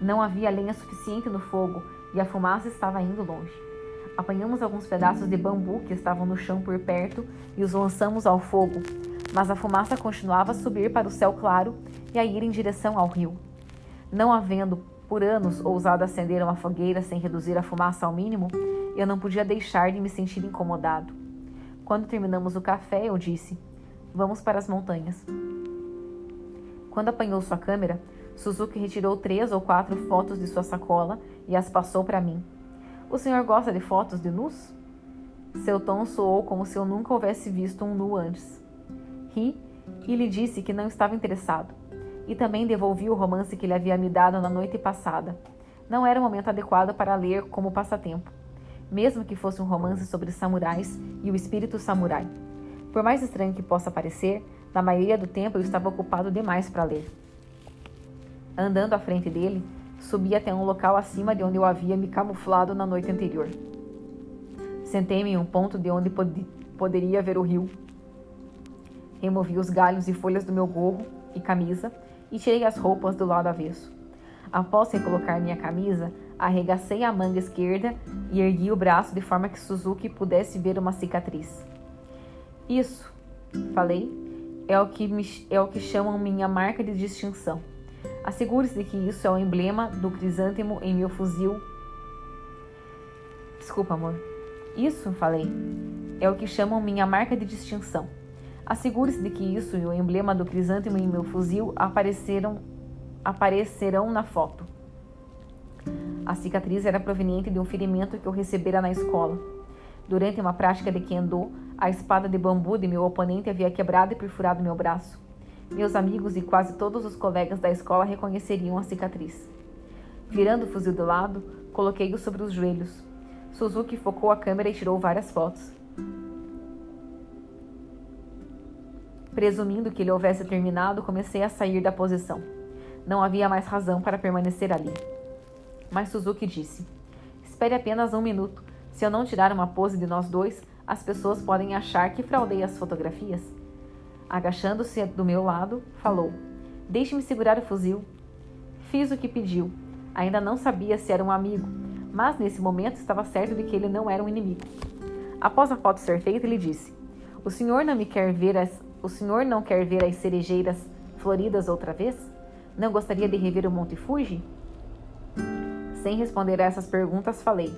Não havia lenha suficiente no fogo e a fumaça estava indo longe. Apanhamos alguns pedaços de bambu que estavam no chão por perto e os lançamos ao fogo, mas a fumaça continuava a subir para o céu claro e a ir em direção ao rio. Não havendo por anos ousado acender uma fogueira sem reduzir a fumaça ao mínimo, eu não podia deixar de me sentir incomodado. Quando terminamos o café, eu disse: Vamos para as montanhas. Quando apanhou sua câmera, Suzuki retirou três ou quatro fotos de sua sacola e as passou para mim. O senhor gosta de fotos de nus? Seu tom soou como se eu nunca houvesse visto um nu antes. Ri e lhe disse que não estava interessado e também devolvi o romance que ele havia me dado na noite passada. Não era o momento adequado para ler como passatempo, mesmo que fosse um romance sobre samurais e o espírito samurai. Por mais estranho que possa parecer, na maioria do tempo eu estava ocupado demais para ler. Andando à frente dele, subi até um local acima de onde eu havia me camuflado na noite anterior. Sentei-me em um ponto de onde pod poderia ver o rio. Removi os galhos e folhas do meu gorro e camisa e tirei as roupas do lado avesso. Após recolocar minha camisa, arregacei a manga esquerda e ergui o braço de forma que Suzuki pudesse ver uma cicatriz. Isso, falei, é o que, me, é o que chamam minha marca de distinção. Assegure-se de que isso é o emblema do crisântemo em meu fuzil. Desculpa, amor. Isso, falei, é o que chamam minha marca de distinção. Assegure-se de que isso e o emblema do crisântemo em meu fuzil apareceram, aparecerão na foto. A cicatriz era proveniente de um ferimento que eu recebera na escola. Durante uma prática de kendo, a espada de bambu de meu oponente havia quebrado e perfurado meu braço. Meus amigos e quase todos os colegas da escola reconheceriam a cicatriz. Virando o fuzil do lado, coloquei-o sobre os joelhos. Suzuki focou a câmera e tirou várias fotos. Presumindo que ele houvesse terminado, comecei a sair da posição. Não havia mais razão para permanecer ali. Mas Suzuki disse: Espere apenas um minuto. Se eu não tirar uma pose de nós dois, as pessoas podem achar que fraudei as fotografias. Agachando-se do meu lado, falou: Deixe-me segurar o fuzil. Fiz o que pediu. Ainda não sabia se era um amigo, mas nesse momento estava certo de que ele não era um inimigo. Após a foto ser feita, ele disse: O senhor não me quer ver as, o senhor não quer ver as cerejeiras floridas outra vez? Não gostaria de rever o Monte Fuji? Sem responder a essas perguntas, falei: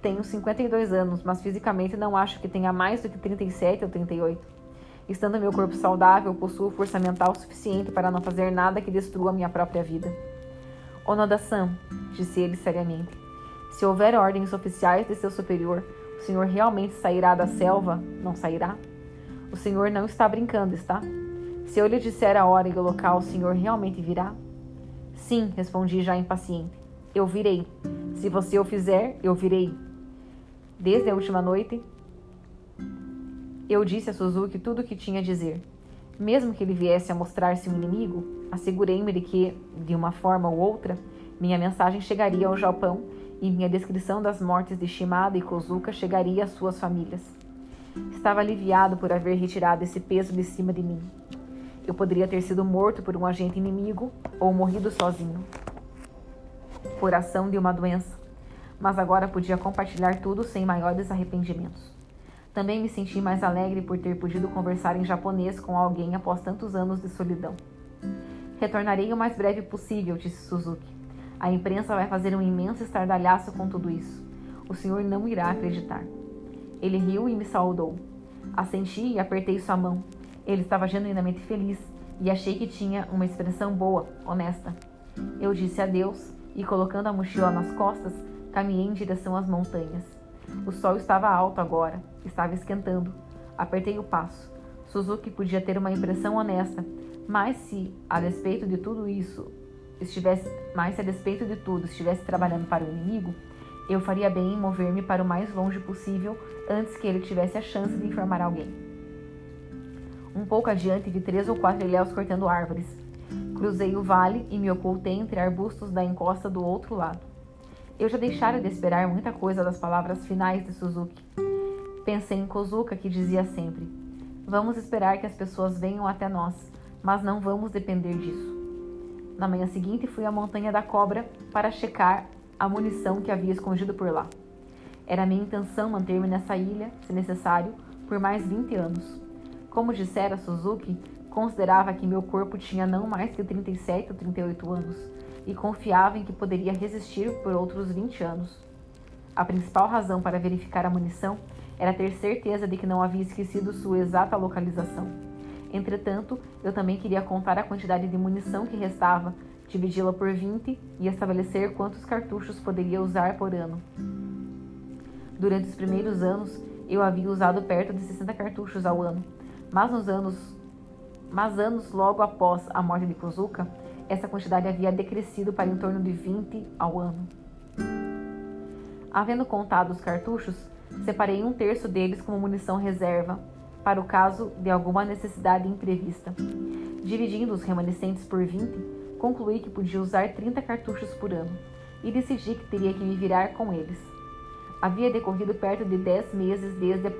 Tenho 52 anos, mas fisicamente não acho que tenha mais do que 37 ou 38. Estando meu corpo saudável, possuo força mental suficiente para não fazer nada que destrua minha própria vida. Onoda-san, disse ele seriamente, se houver ordens oficiais de seu superior, o senhor realmente sairá da selva? Não sairá? O senhor não está brincando, está? Se eu lhe disser a hora e o local, o senhor realmente virá? Sim, respondi já impaciente. Eu virei. Se você o fizer, eu virei. Desde a última noite, eu disse a Suzuki tudo o que tinha a dizer. Mesmo que ele viesse a mostrar-se um inimigo, assegurei-me de que, de uma forma ou outra, minha mensagem chegaria ao Japão e minha descrição das mortes de Shimada e Kozuka chegaria às suas famílias. Estava aliviado por haver retirado esse peso de cima de mim. Eu poderia ter sido morto por um agente inimigo ou morrido sozinho, por ação de uma doença, mas agora podia compartilhar tudo sem maiores arrependimentos. Também me senti mais alegre por ter podido conversar em japonês com alguém após tantos anos de solidão. Retornarei o mais breve possível, disse Suzuki. A imprensa vai fazer um imenso estardalhaço com tudo isso. O senhor não irá acreditar. Ele riu e me saudou. Assenti e apertei sua mão. Ele estava genuinamente feliz e achei que tinha uma expressão boa, honesta. Eu disse adeus e, colocando a mochila nas costas, caminhei em direção às montanhas. O sol estava alto agora, estava esquentando. Apertei o passo. Suzuki podia ter uma impressão honesta, mas se a despeito de tudo isso estivesse, mas se a despeito de tudo estivesse trabalhando para o inimigo, eu faria bem em mover-me para o mais longe possível antes que ele tivesse a chance de informar alguém. Um pouco adiante vi três ou quatro ilhéus cortando árvores. Cruzei o vale e me ocultei entre arbustos da encosta do outro lado. Eu já deixara de esperar muita coisa das palavras finais de Suzuki. Pensei em Kozuka, que dizia sempre: Vamos esperar que as pessoas venham até nós, mas não vamos depender disso. Na manhã seguinte, fui à Montanha da Cobra para checar a munição que havia escondido por lá. Era minha intenção manter-me nessa ilha, se necessário, por mais 20 anos. Como dissera Suzuki, considerava que meu corpo tinha não mais que 37 ou 38 anos e confiava em que poderia resistir por outros 20 anos. A principal razão para verificar a munição era ter certeza de que não havia esquecido sua exata localização. Entretanto, eu também queria contar a quantidade de munição que restava, dividi-la por 20 e estabelecer quantos cartuchos poderia usar por ano. Durante os primeiros anos, eu havia usado perto de 60 cartuchos ao ano, mas nos anos mas anos logo após a morte de Kozuka, essa quantidade havia decrescido para em torno de 20 ao ano. Havendo contado os cartuchos, separei um terço deles como munição reserva, para o caso de alguma necessidade imprevista. Dividindo os remanescentes por 20, concluí que podia usar 30 cartuchos por ano e decidi que teria que me virar com eles. Havia decorrido perto de 10 meses desde a,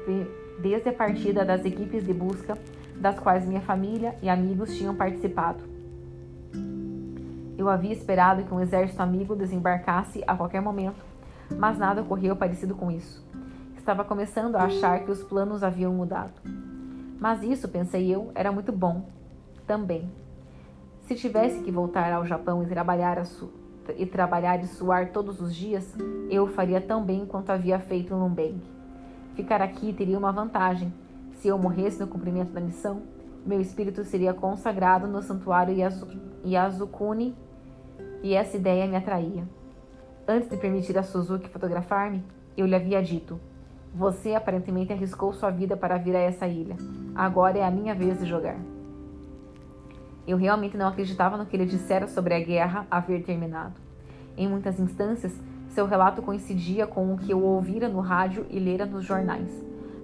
desde a partida das equipes de busca, das quais minha família e amigos tinham participado. Eu havia esperado que um exército amigo desembarcasse a qualquer momento, mas nada ocorreu parecido com isso. Estava começando a achar que os planos haviam mudado. Mas isso, pensei eu, era muito bom. Também. Se tivesse que voltar ao Japão e trabalhar, e, trabalhar e suar todos os dias, eu faria tão bem quanto havia feito em Lumbeng. Ficar aqui teria uma vantagem. Se eu morresse no cumprimento da missão, meu espírito seria consagrado no santuário Yasukuni e essa ideia me atraía. Antes de permitir a Suzuki fotografar-me, eu lhe havia dito: Você aparentemente arriscou sua vida para vir a essa ilha. Agora é a minha vez de jogar. Eu realmente não acreditava no que ele dissera sobre a guerra haver terminado. Em muitas instâncias, seu relato coincidia com o que eu ouvira no rádio e lera nos jornais,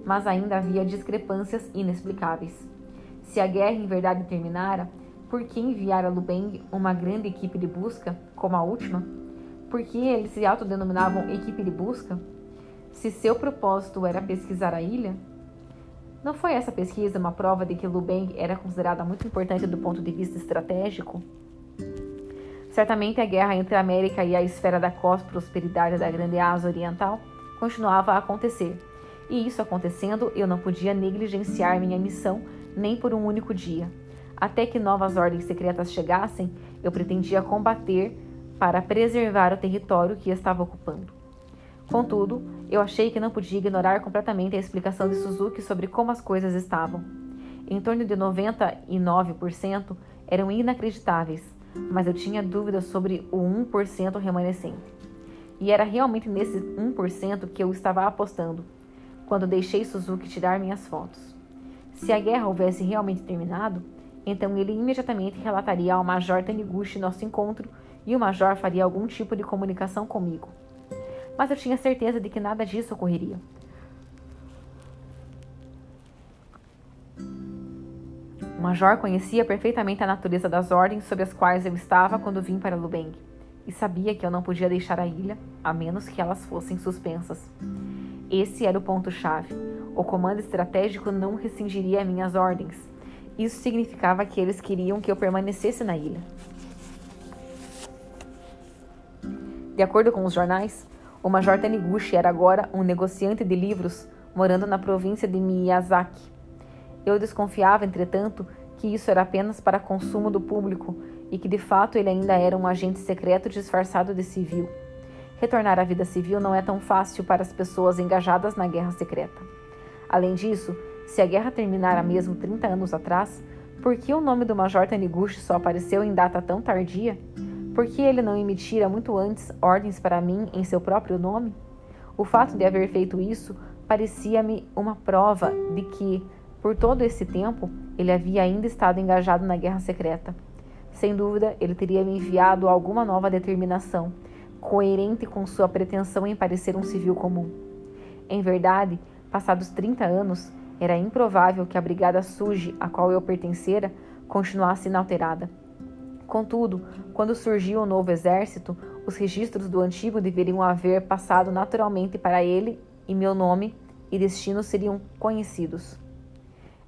mas ainda havia discrepâncias inexplicáveis. Se a guerra em verdade terminara, por que enviar a Lubeng uma grande equipe de busca, como a última? Por que eles se autodenominavam equipe de busca? Se seu propósito era pesquisar a ilha? Não foi essa pesquisa uma prova de que Lubeng era considerada muito importante do ponto de vista estratégico? Certamente a guerra entre a América e a esfera da cós-prosperidade da Grande Ásia Oriental continuava a acontecer, E isso acontecendo, eu não podia negligenciar minha missão nem por um único dia. Até que novas ordens secretas chegassem, eu pretendia combater para preservar o território que estava ocupando. Contudo, eu achei que não podia ignorar completamente a explicação de Suzuki sobre como as coisas estavam. Em torno de 99% eram inacreditáveis, mas eu tinha dúvidas sobre o 1% remanescente. E era realmente nesse 1% que eu estava apostando, quando deixei Suzuki tirar minhas fotos. Se a guerra houvesse realmente terminado, então ele imediatamente relataria ao Major Taniguchi nosso encontro e o Major faria algum tipo de comunicação comigo mas eu tinha certeza de que nada disso ocorreria. O major conhecia perfeitamente a natureza das ordens sob as quais eu estava quando vim para Lubeng, e sabia que eu não podia deixar a ilha a menos que elas fossem suspensas. Esse era o ponto-chave. O comando estratégico não rescindiria minhas ordens. Isso significava que eles queriam que eu permanecesse na ilha. De acordo com os jornais, o Major Taniguchi era agora um negociante de livros morando na província de Miyazaki. Eu desconfiava, entretanto, que isso era apenas para consumo do público e que de fato ele ainda era um agente secreto disfarçado de civil. Retornar à vida civil não é tão fácil para as pessoas engajadas na guerra secreta. Além disso, se a guerra terminara mesmo 30 anos atrás, por que o nome do Major Taniguchi só apareceu em data tão tardia? Por que ele não emitira muito antes ordens para mim em seu próprio nome? O fato de haver feito isso parecia-me uma prova de que, por todo esse tempo, ele havia ainda estado engajado na guerra secreta. Sem dúvida, ele teria me enviado alguma nova determinação, coerente com sua pretensão em parecer um civil comum. Em verdade, passados 30 anos, era improvável que a brigada Suji, a qual eu pertencera, continuasse inalterada. Contudo, quando surgiu o novo exército, os registros do antigo deveriam haver passado naturalmente para ele e meu nome e destino seriam conhecidos.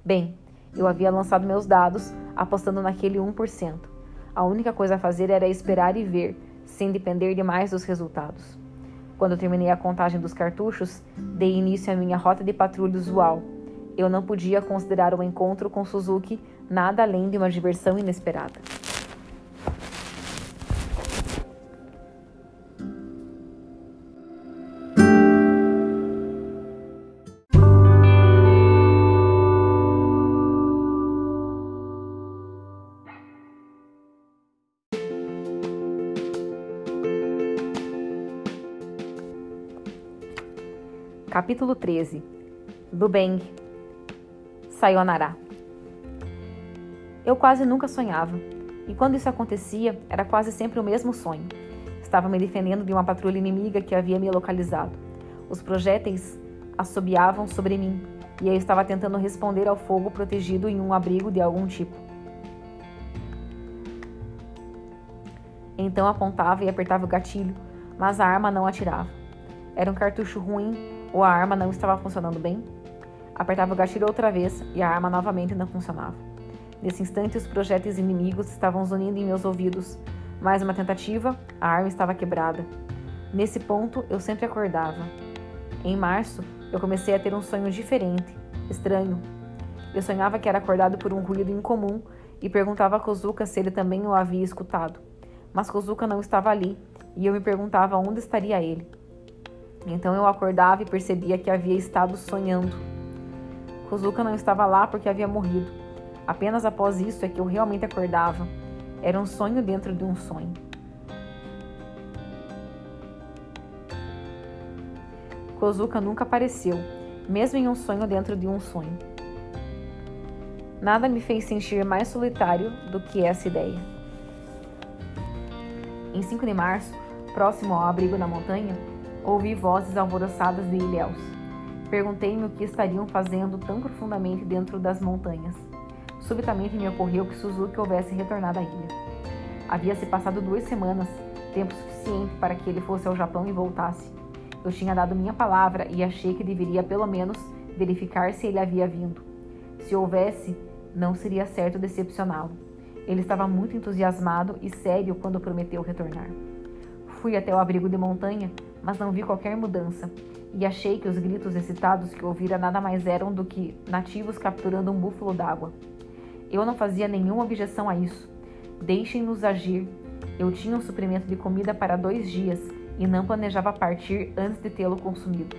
Bem, eu havia lançado meus dados, apostando naquele 1%. A única coisa a fazer era esperar e ver, sem depender demais dos resultados. Quando terminei a contagem dos cartuchos, dei início à minha rota de patrulha usual. Eu não podia considerar o encontro com Suzuki nada além de uma diversão inesperada. Capítulo 13 Lubeng Sayonara Eu quase nunca sonhava, e quando isso acontecia, era quase sempre o mesmo sonho. Estava me defendendo de uma patrulha inimiga que havia me localizado. Os projéteis assobiavam sobre mim, e eu estava tentando responder ao fogo protegido em um abrigo de algum tipo. Então apontava e apertava o gatilho, mas a arma não atirava. Era um cartucho ruim ou a arma não estava funcionando bem? Apertava o gatilho outra vez e a arma novamente não funcionava. Nesse instante, os projéteis inimigos estavam zunindo em meus ouvidos. Mais uma tentativa, a arma estava quebrada. Nesse ponto, eu sempre acordava. Em março, eu comecei a ter um sonho diferente, estranho. Eu sonhava que era acordado por um ruído incomum e perguntava a Kozuka se ele também o havia escutado. Mas Kozuka não estava ali e eu me perguntava onde estaria ele. Então eu acordava e percebia que havia estado sonhando. Kozuka não estava lá porque havia morrido. Apenas após isso é que eu realmente acordava. Era um sonho dentro de um sonho. Kozuka nunca apareceu, mesmo em um sonho dentro de um sonho. Nada me fez sentir mais solitário do que essa ideia. Em 5 de março, próximo ao abrigo na montanha, Ouvi vozes alvoroçadas de ilhéus. Perguntei-me o que estariam fazendo tão profundamente dentro das montanhas. Subitamente me ocorreu que Suzuki houvesse retornado à ilha. Havia se passado duas semanas, tempo suficiente para que ele fosse ao Japão e voltasse. Eu tinha dado minha palavra e achei que deveria pelo menos verificar se ele havia vindo. Se houvesse, não seria certo decepcioná-lo. Ele estava muito entusiasmado e sério quando prometeu retornar. Fui até o abrigo de montanha, mas não vi qualquer mudança, e achei que os gritos excitados que ouvira nada mais eram do que nativos capturando um búfalo d'água. Eu não fazia nenhuma objeção a isso. Deixem-nos agir. Eu tinha um suprimento de comida para dois dias e não planejava partir antes de tê-lo consumido.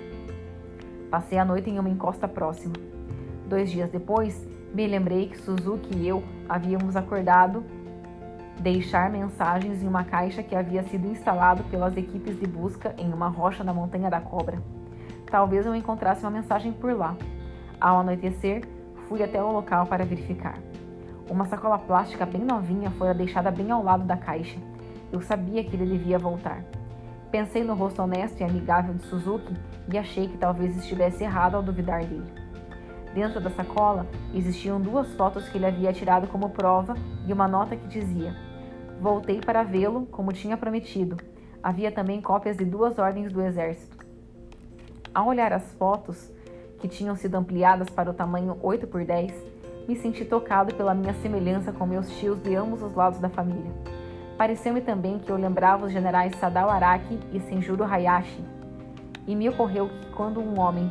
Passei a noite em uma encosta próxima. Dois dias depois, me lembrei que Suzuki e eu havíamos acordado deixar mensagens em uma caixa que havia sido instalado pelas equipes de busca em uma rocha na Montanha da Cobra. Talvez eu encontrasse uma mensagem por lá. Ao anoitecer, fui até o local para verificar. Uma sacola plástica bem novinha fora deixada bem ao lado da caixa. Eu sabia que ele devia voltar. Pensei no rosto honesto e amigável de Suzuki e achei que talvez estivesse errado ao duvidar dele. Dentro da sacola existiam duas fotos que ele havia tirado como prova e uma nota que dizia: Voltei para vê-lo, como tinha prometido. Havia também cópias de duas ordens do exército. Ao olhar as fotos, que tinham sido ampliadas para o tamanho 8 por 10, me senti tocado pela minha semelhança com meus tios de ambos os lados da família. Pareceu-me também que eu lembrava os generais Sadao Araki e Senjuro Hayashi, e me ocorreu que quando um homem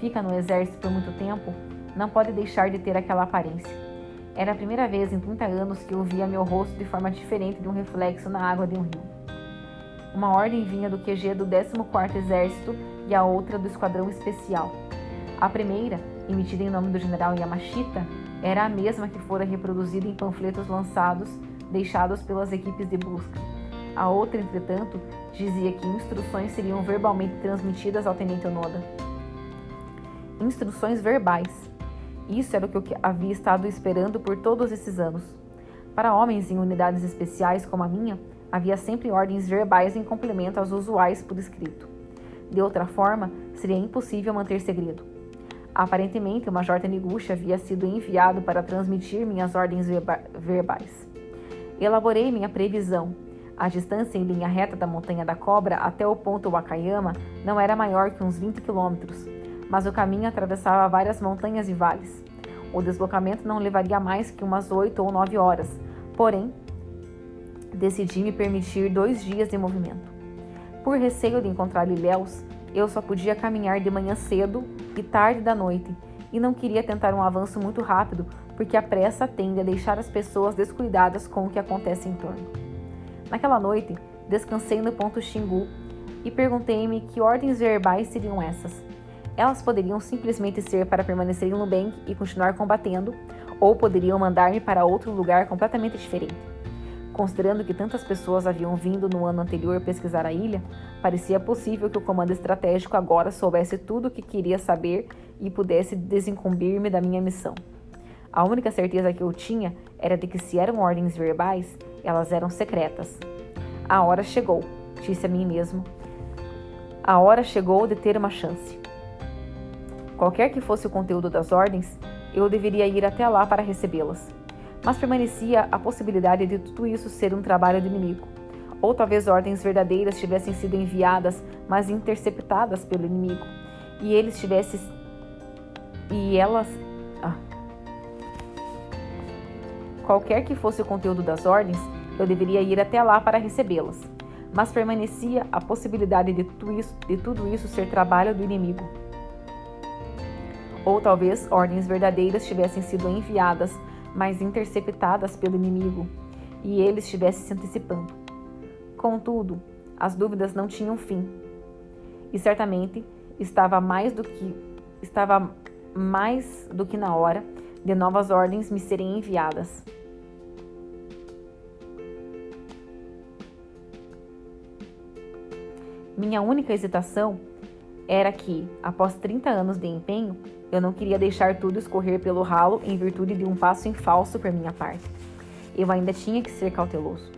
fica no exército por muito tempo, não pode deixar de ter aquela aparência. Era a primeira vez em 30 anos que eu via meu rosto de forma diferente de um reflexo na água de um rio. Uma ordem vinha do QG do 14º Exército e a outra do Esquadrão Especial. A primeira, emitida em nome do general Yamashita, era a mesma que fora reproduzida em panfletos lançados, deixados pelas equipes de busca. A outra, entretanto, dizia que instruções seriam verbalmente transmitidas ao tenente Onoda instruções verbais. Isso era o que eu havia estado esperando por todos esses anos. Para homens em unidades especiais como a minha, havia sempre ordens verbais em complemento às usuais por escrito. De outra forma, seria impossível manter segredo. Aparentemente, o Major Taniguchi havia sido enviado para transmitir minhas ordens verba verbais. Elaborei minha previsão. A distância em linha reta da Montanha da Cobra até o ponto Wakayama não era maior que uns 20 quilômetros, mas o caminho atravessava várias montanhas e vales. O deslocamento não levaria mais que umas oito ou nove horas, porém, decidi me permitir dois dias de movimento. Por receio de encontrar ilhéus, eu só podia caminhar de manhã cedo e tarde da noite, e não queria tentar um avanço muito rápido, porque a pressa tende a deixar as pessoas descuidadas com o que acontece em torno. Naquela noite, descansei no ponto Xingu e perguntei-me que ordens verbais seriam essas. Elas poderiam simplesmente ser para permanecer em Lubeng e continuar combatendo, ou poderiam mandar-me para outro lugar completamente diferente. Considerando que tantas pessoas haviam vindo no ano anterior pesquisar a ilha, parecia possível que o comando estratégico agora soubesse tudo o que queria saber e pudesse desincumbir-me da minha missão. A única certeza que eu tinha era de que, se eram ordens verbais, elas eram secretas. A hora chegou, disse a mim mesmo. A hora chegou de ter uma chance. Qualquer que fosse o conteúdo das ordens, eu deveria ir até lá para recebê-las. Mas permanecia a possibilidade de tudo isso ser um trabalho do inimigo. Ou talvez ordens verdadeiras tivessem sido enviadas, mas interceptadas pelo inimigo. E eles tivessem. E elas. Ah. Qualquer que fosse o conteúdo das ordens, eu deveria ir até lá para recebê-las. Mas permanecia a possibilidade de tudo isso, de tudo isso ser trabalho do inimigo ou talvez ordens verdadeiras tivessem sido enviadas, mas interceptadas pelo inimigo, e ele estivesse se antecipando. Contudo, as dúvidas não tinham fim. E certamente estava mais do que estava mais do que na hora de novas ordens me serem enviadas. Minha única hesitação era que, após 30 anos de empenho, eu não queria deixar tudo escorrer pelo ralo em virtude de um passo em falso por minha parte. Eu ainda tinha que ser cauteloso.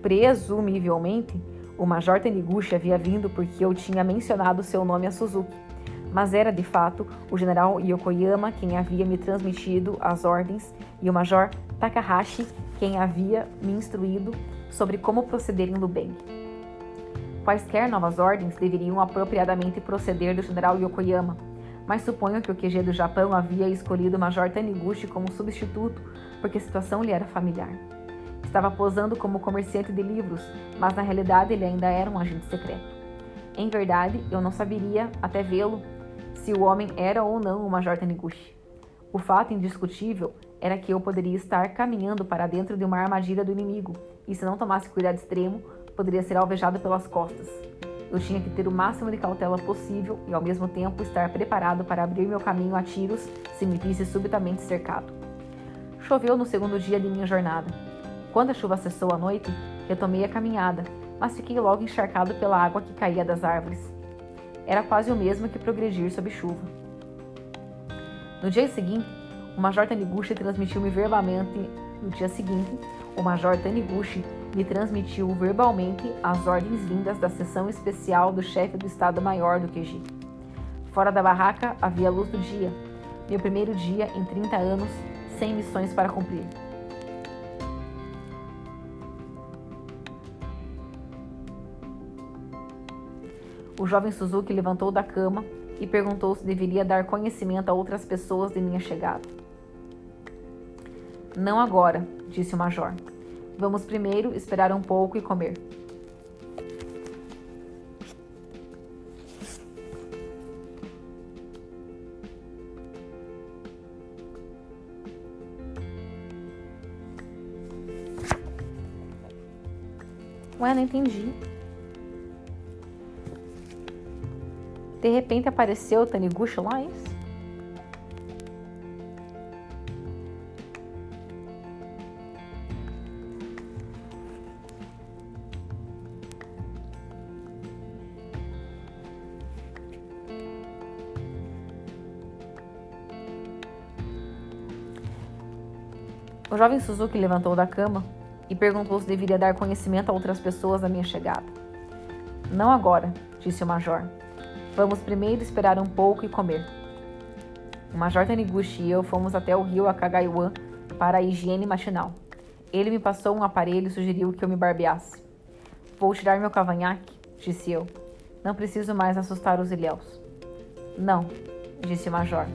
Presumivelmente, o Major Taniguchi havia vindo porque eu tinha mencionado seu nome a Suzuki, mas era de fato o general Yokoyama quem havia me transmitido as ordens e o Major Takahashi quem havia me instruído sobre como proceder em Lubeng. Quaisquer novas ordens deveriam apropriadamente proceder do general Yokoyama, mas suponho que o QG do Japão havia escolhido o Major Taniguchi como substituto porque a situação lhe era familiar. Estava posando como comerciante de livros, mas na realidade ele ainda era um agente secreto. Em verdade, eu não saberia, até vê-lo, se o homem era ou não o Major Taniguchi. O fato indiscutível era que eu poderia estar caminhando para dentro de uma armadilha do inimigo, e se não tomasse cuidado extremo, poderia ser alvejado pelas costas. Eu tinha que ter o máximo de cautela possível e, ao mesmo tempo, estar preparado para abrir meu caminho a tiros se me visse subitamente cercado. Choveu no segundo dia de minha jornada. Quando a chuva cessou à noite, retomei a caminhada, mas fiquei logo encharcado pela água que caía das árvores. Era quase o mesmo que progredir sob chuva. No dia seguinte, o Major Taniguchi transmitiu-me verbalmente. No dia seguinte, o Major Taniguchi me transmitiu verbalmente as ordens vindas da sessão especial do chefe do Estado-Maior do QG. Fora da barraca havia a luz do dia. Meu primeiro dia em 30 anos, sem missões para cumprir. O jovem Suzuki levantou da cama e perguntou se deveria dar conhecimento a outras pessoas de minha chegada. Não agora, disse o major. Vamos primeiro esperar um pouco e comer. Ué, não entendi. De repente apareceu o Taniguchi lá, é? O jovem Suzuki levantou da cama e perguntou se deveria dar conhecimento a outras pessoas da minha chegada. Não agora, disse o major. Vamos primeiro esperar um pouco e comer. O Major Taniguchi e eu fomos até o rio Akagaiwan para a higiene matinal. Ele me passou um aparelho e sugeriu que eu me barbeasse. Vou tirar meu cavanhaque, disse eu. Não preciso mais assustar os ilhéus. Não, disse o Major.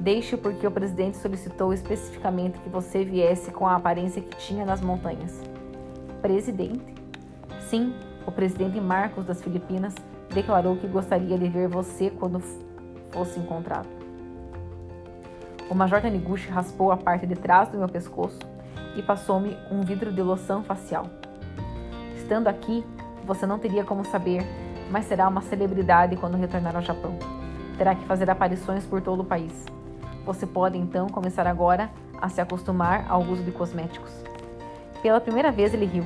Deixe porque o presidente solicitou especificamente que você viesse com a aparência que tinha nas montanhas. Presidente? Sim, o presidente Marcos das Filipinas declarou que gostaria de ver você quando fosse encontrado. O Major Taniguchi raspou a parte de trás do meu pescoço e passou-me um vidro de loção facial. Estando aqui, você não teria como saber, mas será uma celebridade quando retornar ao Japão. Terá que fazer aparições por todo o país. Você pode então começar agora a se acostumar ao uso de cosméticos. Pela primeira vez ele riu.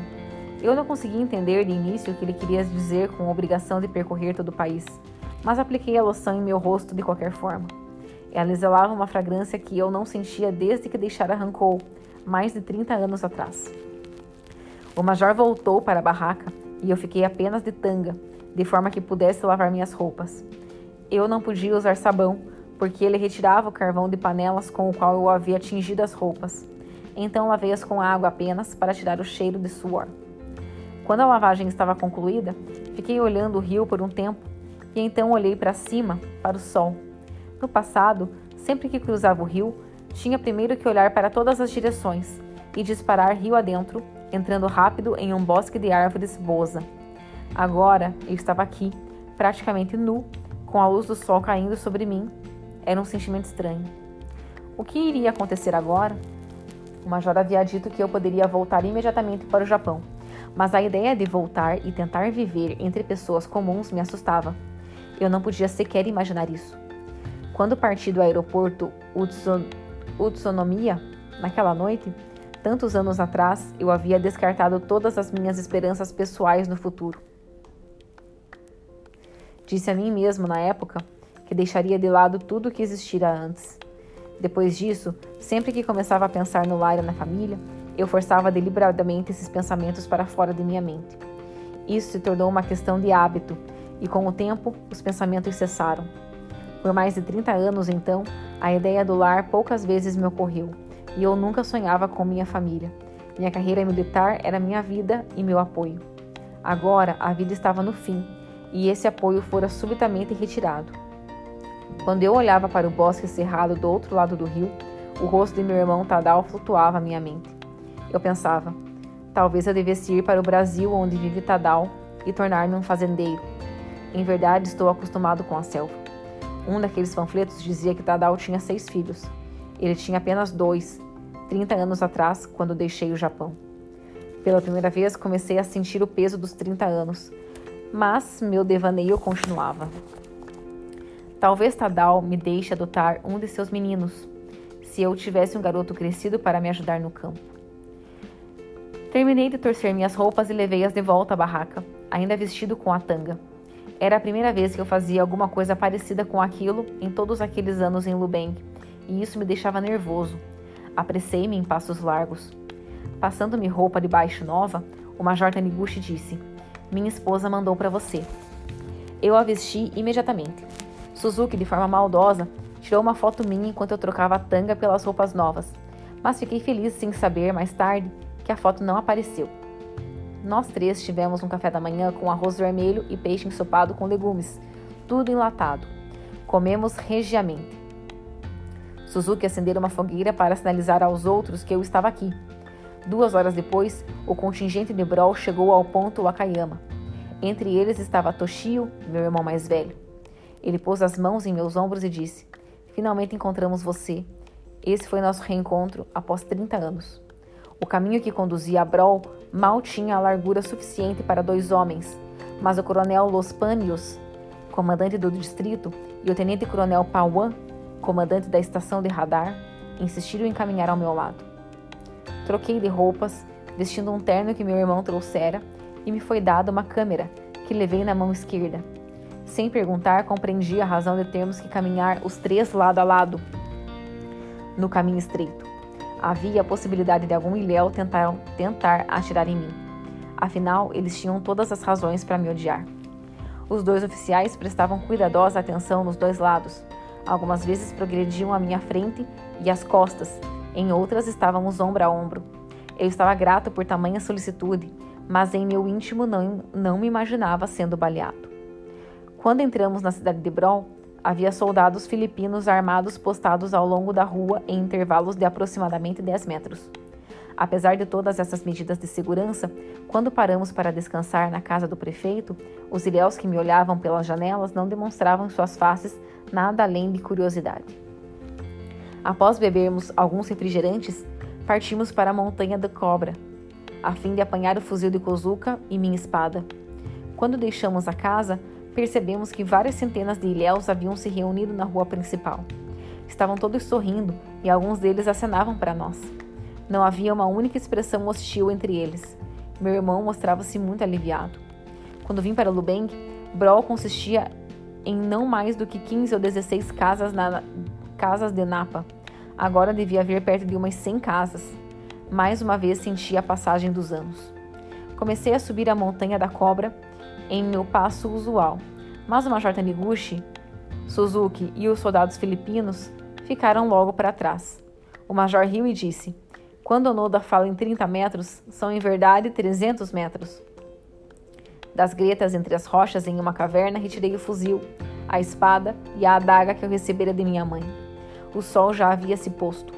Eu não consegui entender de início o que ele queria dizer com a obrigação de percorrer todo o país, mas apliquei a loção em meu rosto de qualquer forma. Ela exalava uma fragrância que eu não sentia desde que deixara Rancou, mais de 30 anos atrás. O major voltou para a barraca e eu fiquei apenas de tanga, de forma que pudesse lavar minhas roupas. Eu não podia usar sabão, porque ele retirava o carvão de panelas com o qual eu havia tingido as roupas. Então lavei-as com água apenas para tirar o cheiro de suor. Quando a lavagem estava concluída, fiquei olhando o rio por um tempo e então olhei para cima, para o sol. No passado, sempre que cruzava o rio, tinha primeiro que olhar para todas as direções e disparar rio adentro, entrando rápido em um bosque de árvores boza. Agora eu estava aqui, praticamente nu, com a luz do sol caindo sobre mim. Era um sentimento estranho. O que iria acontecer agora? O major havia dito que eu poderia voltar imediatamente para o Japão mas a ideia de voltar e tentar viver entre pessoas comuns me assustava. Eu não podia sequer imaginar isso. Quando parti do aeroporto Utsun, Utsunomiya, naquela noite, tantos anos atrás, eu havia descartado todas as minhas esperanças pessoais no futuro. Disse a mim mesmo na época que deixaria de lado tudo o que existira antes. Depois disso, sempre que começava a pensar no lar e na família, eu forçava deliberadamente esses pensamentos para fora de minha mente. Isso se tornou uma questão de hábito, e com o tempo os pensamentos cessaram. Por mais de 30 anos, então, a ideia do lar poucas vezes me ocorreu, e eu nunca sonhava com minha família. Minha carreira militar era minha vida e meu apoio. Agora a vida estava no fim, e esse apoio fora subitamente retirado. Quando eu olhava para o bosque cerrado do outro lado do rio, o rosto de meu irmão Tadal flutuava à minha mente. Eu pensava: Talvez eu devesse ir para o Brasil, onde vive Tadal, e tornar-me um fazendeiro. Em verdade, estou acostumado com a selva. Um daqueles panfletos dizia que Tadal tinha seis filhos. Ele tinha apenas dois, 30 anos atrás, quando deixei o Japão. Pela primeira vez, comecei a sentir o peso dos 30 anos, mas meu devaneio continuava. Talvez Tadal me deixe adotar um de seus meninos, se eu tivesse um garoto crescido para me ajudar no campo. Terminei de torcer minhas roupas e levei-as de volta à barraca, ainda vestido com a tanga. Era a primeira vez que eu fazia alguma coisa parecida com aquilo em todos aqueles anos em Lubeng, e isso me deixava nervoso. Apressei-me em passos largos. Passando-me roupa de baixo nova, o Major Taniguchi disse: Minha esposa mandou para você. Eu a vesti imediatamente. Suzuki, de forma maldosa, tirou uma foto minha enquanto eu trocava a tanga pelas roupas novas, mas fiquei feliz sem saber, mais tarde, que a foto não apareceu. Nós três tivemos um café da manhã com arroz vermelho e peixe ensopado com legumes, tudo enlatado. Comemos regiamente. Suzuki acendeu uma fogueira para sinalizar aos outros que eu estava aqui. Duas horas depois, o contingente de Brawl chegou ao ponto Wakayama. Entre eles estava Toshio, meu irmão mais velho. Ele pôs as mãos em meus ombros e disse: Finalmente encontramos você. Esse foi nosso reencontro após 30 anos. O caminho que conduzia a Brol mal tinha a largura suficiente para dois homens, mas o coronel Los Panios, comandante do distrito, e o tenente-coronel Pauan, comandante da estação de radar, insistiram em caminhar ao meu lado. Troquei de roupas, vestindo um terno que meu irmão trouxera, e me foi dada uma câmera que levei na mão esquerda. Sem perguntar, compreendi a razão de termos que caminhar os três lado a lado no caminho estreito. Havia a possibilidade de algum ilhéu tentar, tentar atirar em mim. Afinal, eles tinham todas as razões para me odiar. Os dois oficiais prestavam cuidadosa atenção nos dois lados. Algumas vezes progrediam à minha frente e às costas, em outras estávamos ombro a ombro. Eu estava grato por tamanha solicitude, mas em meu íntimo não, não me imaginava sendo baleado. Quando entramos na cidade de Brol, havia soldados filipinos armados postados ao longo da rua em intervalos de aproximadamente 10 metros. Apesar de todas essas medidas de segurança, quando paramos para descansar na casa do prefeito, os ilhéus que me olhavam pelas janelas não demonstravam em suas faces nada além de curiosidade. Após bebermos alguns refrigerantes, partimos para a Montanha da Cobra, a fim de apanhar o fuzil de Kozuka e minha espada. Quando deixamos a casa, percebemos que várias centenas de ilhéus haviam se reunido na rua principal. Estavam todos sorrindo e alguns deles acenavam para nós. Não havia uma única expressão hostil entre eles. Meu irmão mostrava-se muito aliviado. Quando vim para Lubeng, Brol consistia em não mais do que 15 ou 16 casas, na, casas de Napa. Agora devia haver perto de umas 100 casas. Mais uma vez senti a passagem dos anos. Comecei a subir a montanha da cobra em meu passo usual. Mas o Major Taniguchi, Suzuki e os soldados filipinos ficaram logo para trás. O Major riu e disse: Quando Onoda fala em 30 metros, são em verdade 300 metros. Das gretas entre as rochas em uma caverna, retirei o fuzil, a espada e a adaga que eu recebera de minha mãe. O sol já havia se posto.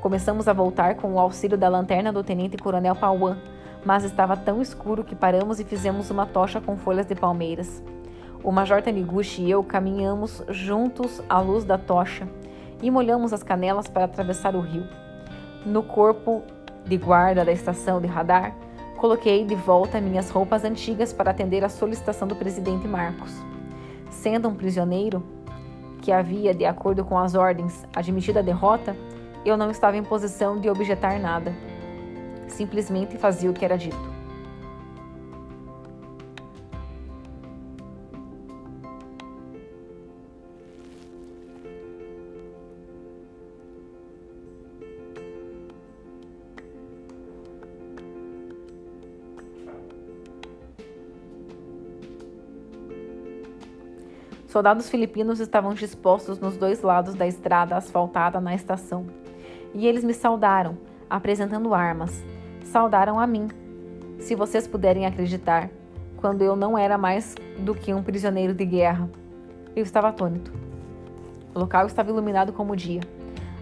Começamos a voltar com o auxílio da lanterna do tenente-coronel Pauan, mas estava tão escuro que paramos e fizemos uma tocha com folhas de palmeiras. O Major Taniguchi e eu caminhamos juntos à luz da tocha e molhamos as canelas para atravessar o rio. No corpo de guarda da estação de radar, coloquei de volta minhas roupas antigas para atender à solicitação do presidente Marcos. Sendo um prisioneiro que havia, de acordo com as ordens, admitido a derrota, eu não estava em posição de objetar nada simplesmente fazia o que era dito. Soldados filipinos estavam dispostos nos dois lados da estrada asfaltada na estação, e eles me saudaram, apresentando armas, saudaram a mim, se vocês puderem acreditar, quando eu não era mais do que um prisioneiro de guerra. Eu estava atônito. O local estava iluminado como o dia.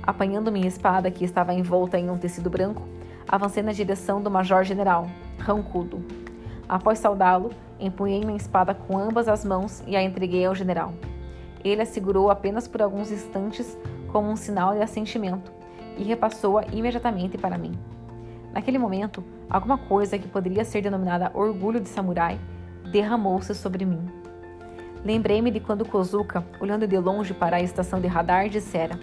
Apanhando minha espada, que estava envolta em um tecido branco, avancei na direção do Major-General, Rancudo. Após saudá-lo, empunhei minha espada com ambas as mãos e a entreguei ao general. Ele a segurou apenas por alguns instantes como um sinal de assentimento e repassou-a imediatamente para mim. Naquele momento, alguma coisa que poderia ser denominada orgulho de samurai derramou-se sobre mim. Lembrei-me de quando Kozuka, olhando de longe para a estação de radar, dissera: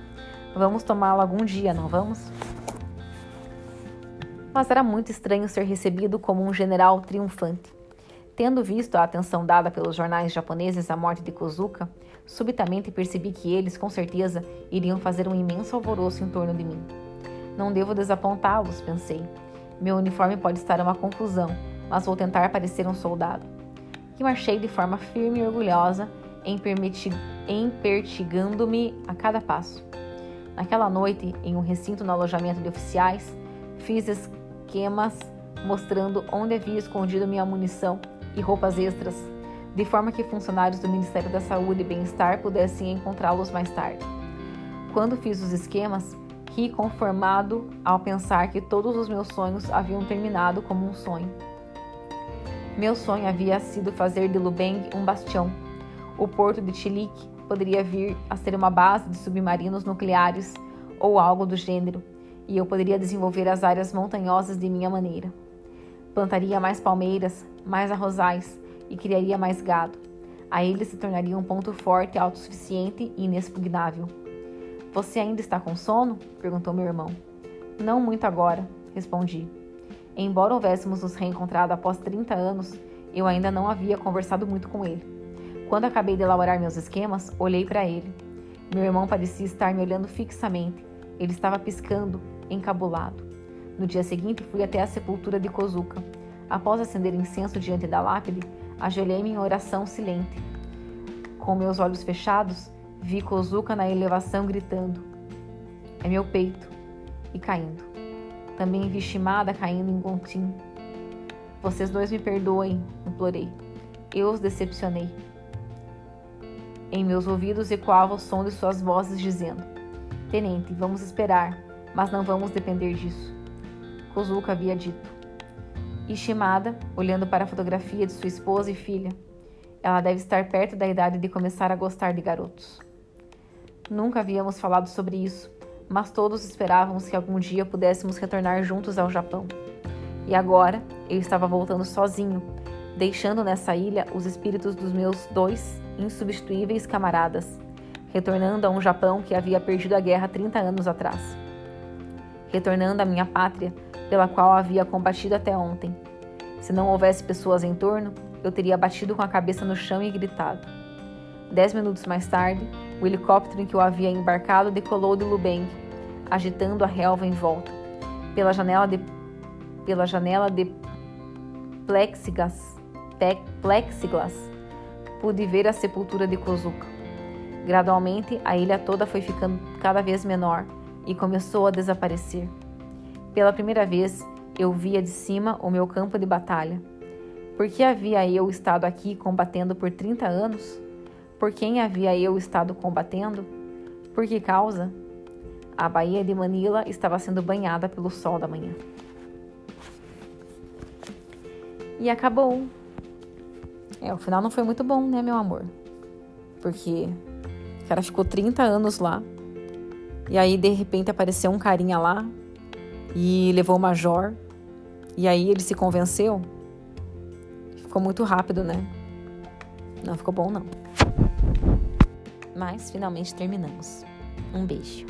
Vamos tomá-la algum dia, não vamos? Mas era muito estranho ser recebido como um general triunfante. Tendo visto a atenção dada pelos jornais japoneses à morte de Kozuka, subitamente percebi que eles, com certeza, iriam fazer um imenso alvoroço em torno de mim. Não devo desapontá-los, pensei. Meu uniforme pode estar uma confusão, mas vou tentar parecer um soldado. E marchei de forma firme e orgulhosa, empertigando-me a cada passo. Naquela noite, em um recinto no alojamento de oficiais, fiz esquemas mostrando onde havia escondido minha munição e roupas extras, de forma que funcionários do Ministério da Saúde e Bem-Estar pudessem encontrá-los mais tarde. Quando fiz os esquemas, ri conformado ao pensar que todos os meus sonhos haviam terminado como um sonho. Meu sonho havia sido fazer de Lubeng um bastião. O porto de Chilik poderia vir a ser uma base de submarinos nucleares ou algo do gênero, e eu poderia desenvolver as áreas montanhosas de minha maneira. Plantaria mais palmeiras, mais arrozais e criaria mais gado. A ele se tornaria um ponto forte, autossuficiente e inexpugnável. Você ainda está com sono? perguntou meu irmão. Não muito agora, respondi. Embora houvéssemos nos reencontrado após 30 anos, eu ainda não havia conversado muito com ele. Quando acabei de elaborar meus esquemas, olhei para ele. Meu irmão parecia estar me olhando fixamente. Ele estava piscando, encabulado. No dia seguinte, fui até a sepultura de Kozuka. Após acender incenso diante da lápide, ajoelhei-me em oração silente. Com meus olhos fechados, vi Kozuka na elevação gritando: É meu peito! e caindo. Também vi Shimada caindo em Gontin. Vocês dois me perdoem, implorei. Eu os decepcionei. Em meus ouvidos ecoava o som de suas vozes dizendo: Tenente, vamos esperar, mas não vamos depender disso. Kozuka havia dito. Ishimada, olhando para a fotografia de sua esposa e filha. Ela deve estar perto da idade de começar a gostar de garotos. Nunca havíamos falado sobre isso, mas todos esperávamos que algum dia pudéssemos retornar juntos ao Japão. E agora eu estava voltando sozinho, deixando nessa ilha os espíritos dos meus dois insubstituíveis camaradas, retornando a um Japão que havia perdido a guerra 30 anos atrás. Retornando à minha pátria pela qual havia combatido até ontem. Se não houvesse pessoas em torno, eu teria batido com a cabeça no chão e gritado. Dez minutos mais tarde, o helicóptero em que eu havia embarcado decolou de Lubeng, agitando a relva em volta. Pela janela de, pela janela de plexiglas, pude ver a sepultura de Kozuka. Gradualmente, a ilha toda foi ficando cada vez menor e começou a desaparecer. Pela primeira vez, eu via de cima o meu campo de batalha. Por que havia eu estado aqui combatendo por 30 anos? Por quem havia eu estado combatendo? Por que causa? A Baía de Manila estava sendo banhada pelo sol da manhã. E acabou. É, o final não foi muito bom, né, meu amor? Porque o cara ficou 30 anos lá. E aí, de repente, apareceu um carinha lá e levou o major. E aí ele se convenceu. Ficou muito rápido, né? Não ficou bom, não mas finalmente terminamos. Um beijo.